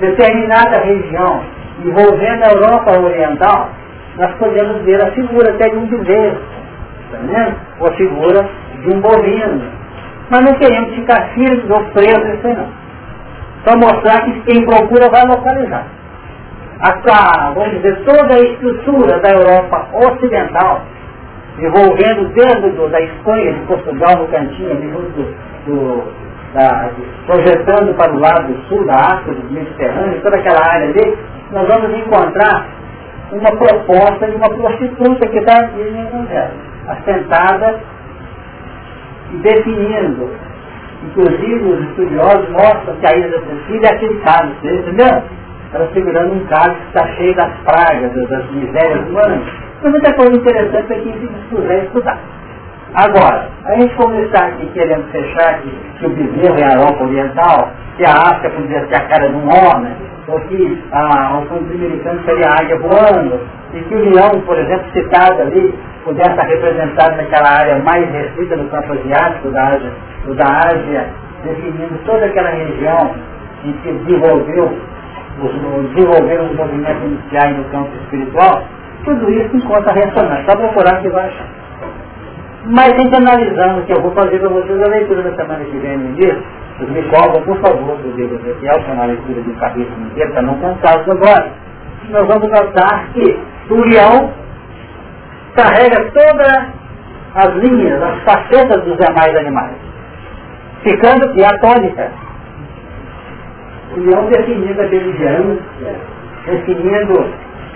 determinada região envolvendo a Europa Oriental, nós podemos ver a figura até de um bezerro, tá ou a figura de um bovino. Mas não queremos ficar firmes ou presos isso aí não para mostrar que quem procura vai localizar. A, vamos dizer, toda a estrutura da Europa Ocidental, envolvendo desde do, da Espanha, de Portugal, no cantinho, do, do, da, projetando para o lado sul da África, do Mediterrâneo, toda aquela área ali, nós vamos encontrar uma proposta de uma prostituta que está aqui assentada e definindo. Inclusive os estudiosos mostram que a ilha da Cecília é aquele cálice, entendeu? Ela segurando um cálice que está cheio das pragas, das misérias humanas. Tem muita coisa interessante para quem se dispuser estudar. Agora, a gente como está aqui querendo fechar que, que o bezerro é a Europa Oriental, que a África podia ser a cara de um homem, ou que ah, o fundo americano seria águia voando, e que o leão, por exemplo, citado ali, pudesse estar representado naquela área mais restrita do campo asiático, da Ásia, da Ásia definindo toda aquela região em que desenvolveu os, desenvolveram os movimentos iniciais no campo espiritual, tudo isso encontra ressonância. Só procurar que vai achar. Mas a gente que eu vou fazer para vocês a leitura da semana que vem no dia, vocês me cobram, por favor, do livro Ezequiel, que é uma leitura de um capítulo inteiro, para não cansá-los agora. Nós vamos notar que o leão carrega todas as linhas, as facetas dos demais animais, ficando que. O leão definindo a belizância, definindo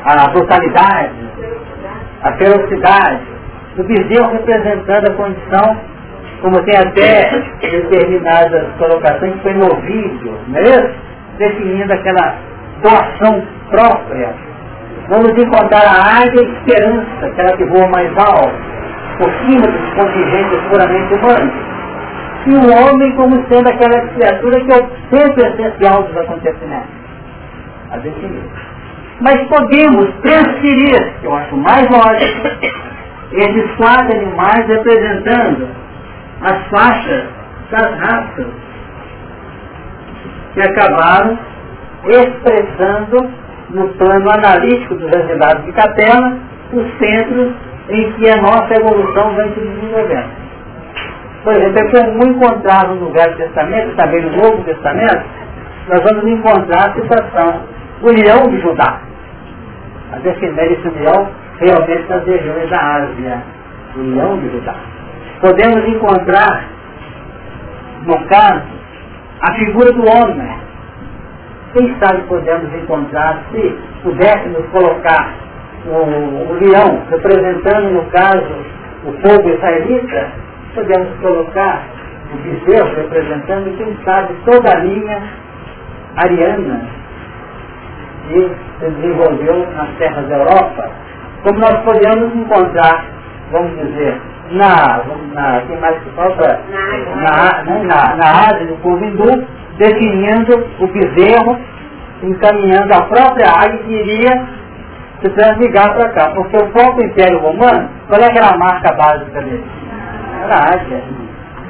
a brutalidade, a ferocidade, o bezerro representando a condição, como tem até determinadas colocações, que foi no vídeo, não é isso? Definindo aquela doação própria. Vamos encontrar a águia esperança, aquela que voa mais alto, por cima dos contingentes puramente humanos. E o homem como sendo aquela criatura que é o centro essencial dos acontecimentos. A definir. Mas podemos transferir, que eu acho mais lógico, esses quatro animais representando as faixas das raças que acabaram expressando no plano analítico dos resultados de Capela os centros em que a nossa evolução vem se desenvolvendo. Por exemplo, é comum encontrar no Velho Testamento, também no Novo Testamento, nós vamos encontrar a o leão de Judá. A defender esse leão realmente nas regiões da Ásia, o leão de Judá. Podemos encontrar, no caso, a figura do homem. Quem sabe podemos encontrar, se pudéssemos colocar o, o leão representando, no caso, o povo israelita, podemos colocar o bezerro representando, quem sabe, toda a linha ariana que se desenvolveu nas terras da Europa, como nós podemos encontrar, vamos dizer, na, na quem mais que falta? Na, na, na, na Ásia do povo hindu, definindo o bezerro, encaminhando a própria águia que iria se transligar para cá. Porque o próprio Império Romano, qual é aquela marca básica dele? Era a águia.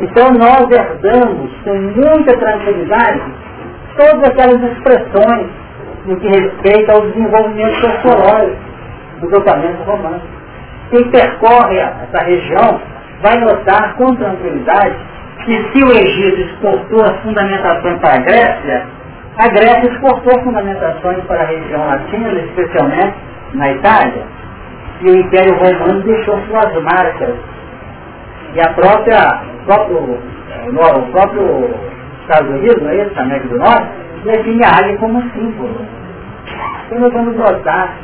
Então nós herdamos com muita tranquilidade todas aquelas expressões no que respeita ao desenvolvimento sociológico do grupamento romano. Quem percorre essa região vai notar com tranquilidade que se o Egito exportou as fundamentações para a Grécia, a Grécia exportou fundamentações para a região latina, especialmente na Itália, e o Império Romano deixou suas marcas. E a própria, o próprio, o próprio Estados Unidos, é isso, América do Norte, define a águia como símbolo. Então nós vamos notar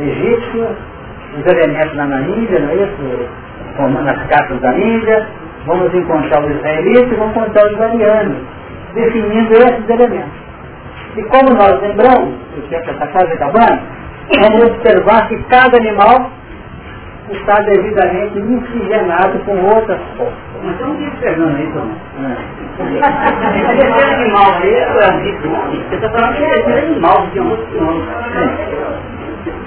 egípcio, os elementos lá na Índia, não é isso? Formando as cartas da Índia, vamos encontrar os israelitas e vamos encontrar os arianos, definindo esses elementos. E como nós lembramos, o tempo está quase acabando, vamos observar que cada animal está devidamente miscigenado com outras forças. Mas não diz Fernando isso, não. Esse animal aí, você está falando que é animal, de outro nome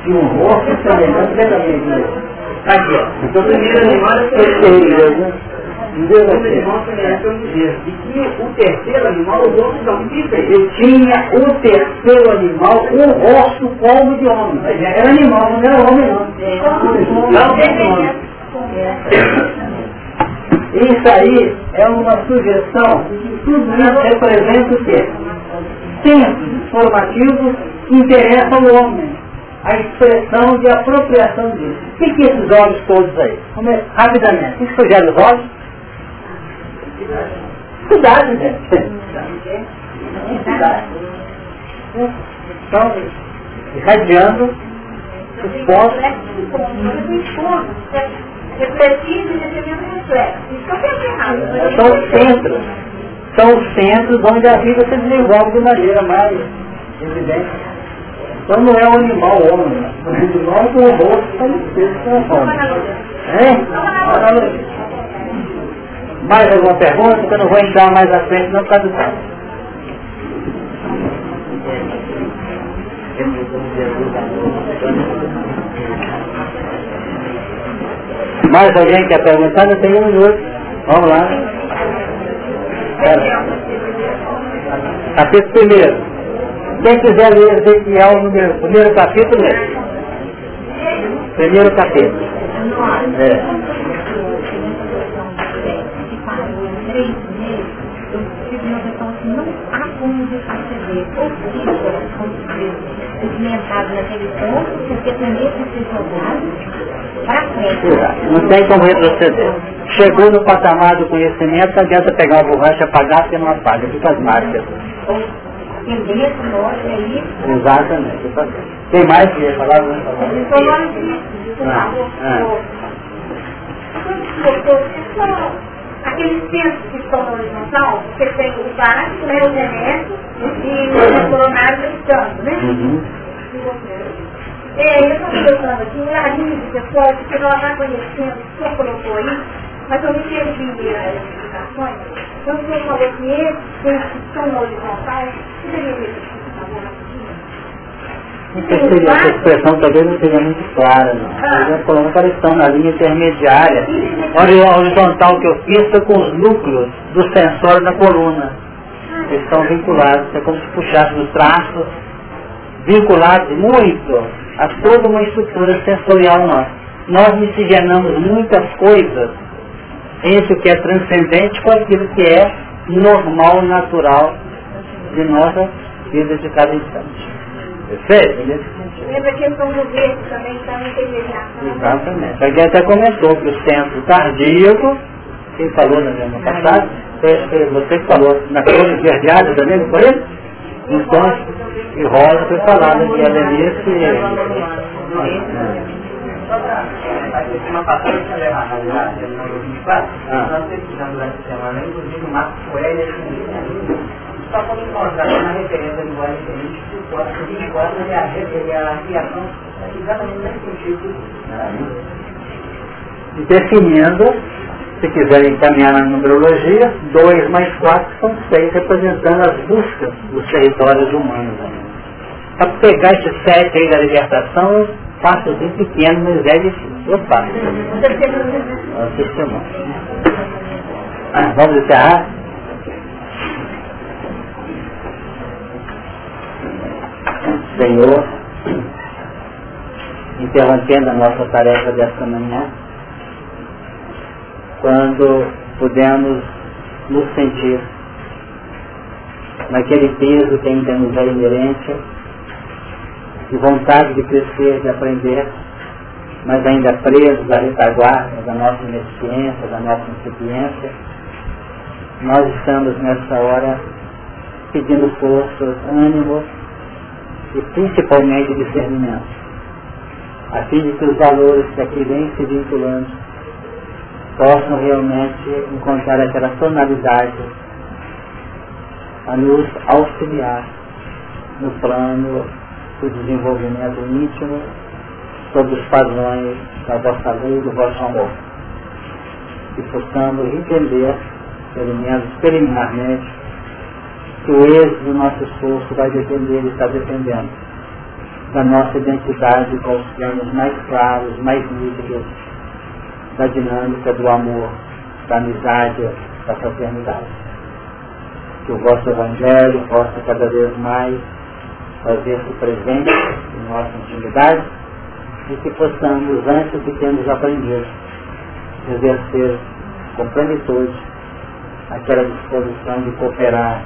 de um rosto semelhante verdadeiro. Aqui, ó. Então, o primeiro animal é terceiro. Deus animal semelhante ao E que o terceiro animal, os outros diferentes. Eu tinha o terceiro animal, um rosto como de homem. Era animal, não era homem, não. Não tem. Isso aí é uma sugestão de que tudo isso representa o quê? Tempos formativos que interessam o homem a expressão de apropriação disso. O que, que esses olhos todos aí? Come... Rapidamente. O que sugere os olhos? Cuidado, gente. Cuidado. Então, irradiando Os pontos. E é. São os centros. São os centros onde a vida se desenvolve de maneira mais evidente. Então não é o animal homem. Né? O é o robô que está no É? Mais alguma pergunta? Que eu não vou entrar mais à frente, não por causa do tempo. Mais alguém quer perguntar? Não tem um minuto. Vamos lá. Capítulo primeiro. Quem quiser ler Ezequiel, número, primeiro capítulo, lê. Primeiro capítulo. É. não tem que ser jogado para frente. Não tem como retroceder. Chegou no patamar do conhecimento, adianta pegar uma borracha, apagar, porque não apaga, fica as marcas. Entender essa nossa é isso? Exatamente. Tem mais que ia falar? Não falar. Ah, ah. Aqueles centros que estão na horizontal, você tem o básico, né, o genético, e o coronário estando, né? Uhum. É, eu estou colocando aqui um ladinho pessoal, porque ela está conhecendo, o senhor colocou aí, mas eu me perdi as explicações. Quando senhor falou que esses que estão na horizontal, você deveria favor, rapidinho? Essa expressão talvez não seja muito clara, não. Ah. Falando que eles estão na linha intermediária. Olha o horizontal que eu fiz foi com os núcleos do sensor da coluna. Eles estão vinculados, é como se puxasse os traços, vinculados muito a toda uma estrutura sensorial nossa. Nós miscigenamos muitas coisas entre o que é transcendente com aquilo que é normal, natural de nossa vida de cada instante. Perfeito? Lembra a questão do verde também, está intermediação. Exatamente. Alguém até comentou que o centro cardíaco, quem falou na semana passada, você falou na crônica verdeada também, não foi isso? Então, e Rosa foi falado que a Denise... Uma passagem que leva na verdade, no 24, nós pesquisamos durante a semana, inclusive o Marcos Coelho, só como encontrar uma referência voz diferente, que o 24 ele é a criação exatamente nesse sentido. Definindo se quiserem encaminhar na numerologia, 2 mais 4 são 6, representando as buscas dos territórios humanos. Para pegar esse 7 aí da libertação, eu faço bem pequeno, mas é difícil. Eu faço. Ah, vamos encerrar? Senhor, interrompendo a nossa tarefa desta manhã, quando pudemos nos sentir naquele peso que ainda nos é inerente, de vontade de crescer, de aprender, mas ainda presos à retaguarda da nossa ineficiência, da nossa incipiência, nós estamos nessa hora pedindo força, ânimo e principalmente discernimento, a fim de que os valores que aqui vêm se vinculando possam realmente encontrar aquela tonalidade a nos auxiliar no plano do desenvolvimento íntimo sobre os padrões da vossa lei e do vosso amor. Que possamos entender, pelo menos preliminarmente, que o êxito do nosso esforço vai depender e está dependendo da nossa identidade com os planos mais claros, mais nítidos da dinâmica do amor, da amizade, da fraternidade. Que o vosso Evangelho possa cada vez mais fazer-se presente em nossa intimidade e que possamos, antes do que temos aprendido, exercer com plenitude aquela disposição de cooperar,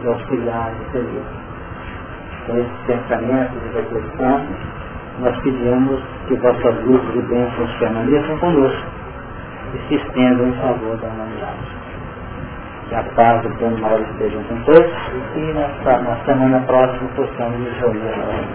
de auxiliar, de servir. Com esse pensamento de reflexão, nós pedimos que vossas luzes e bênçãos permaneçam conosco e se estendam em favor da humanidade. Que a paz do plano maior esteja com todos e que na, na semana próxima possamos nos reunir.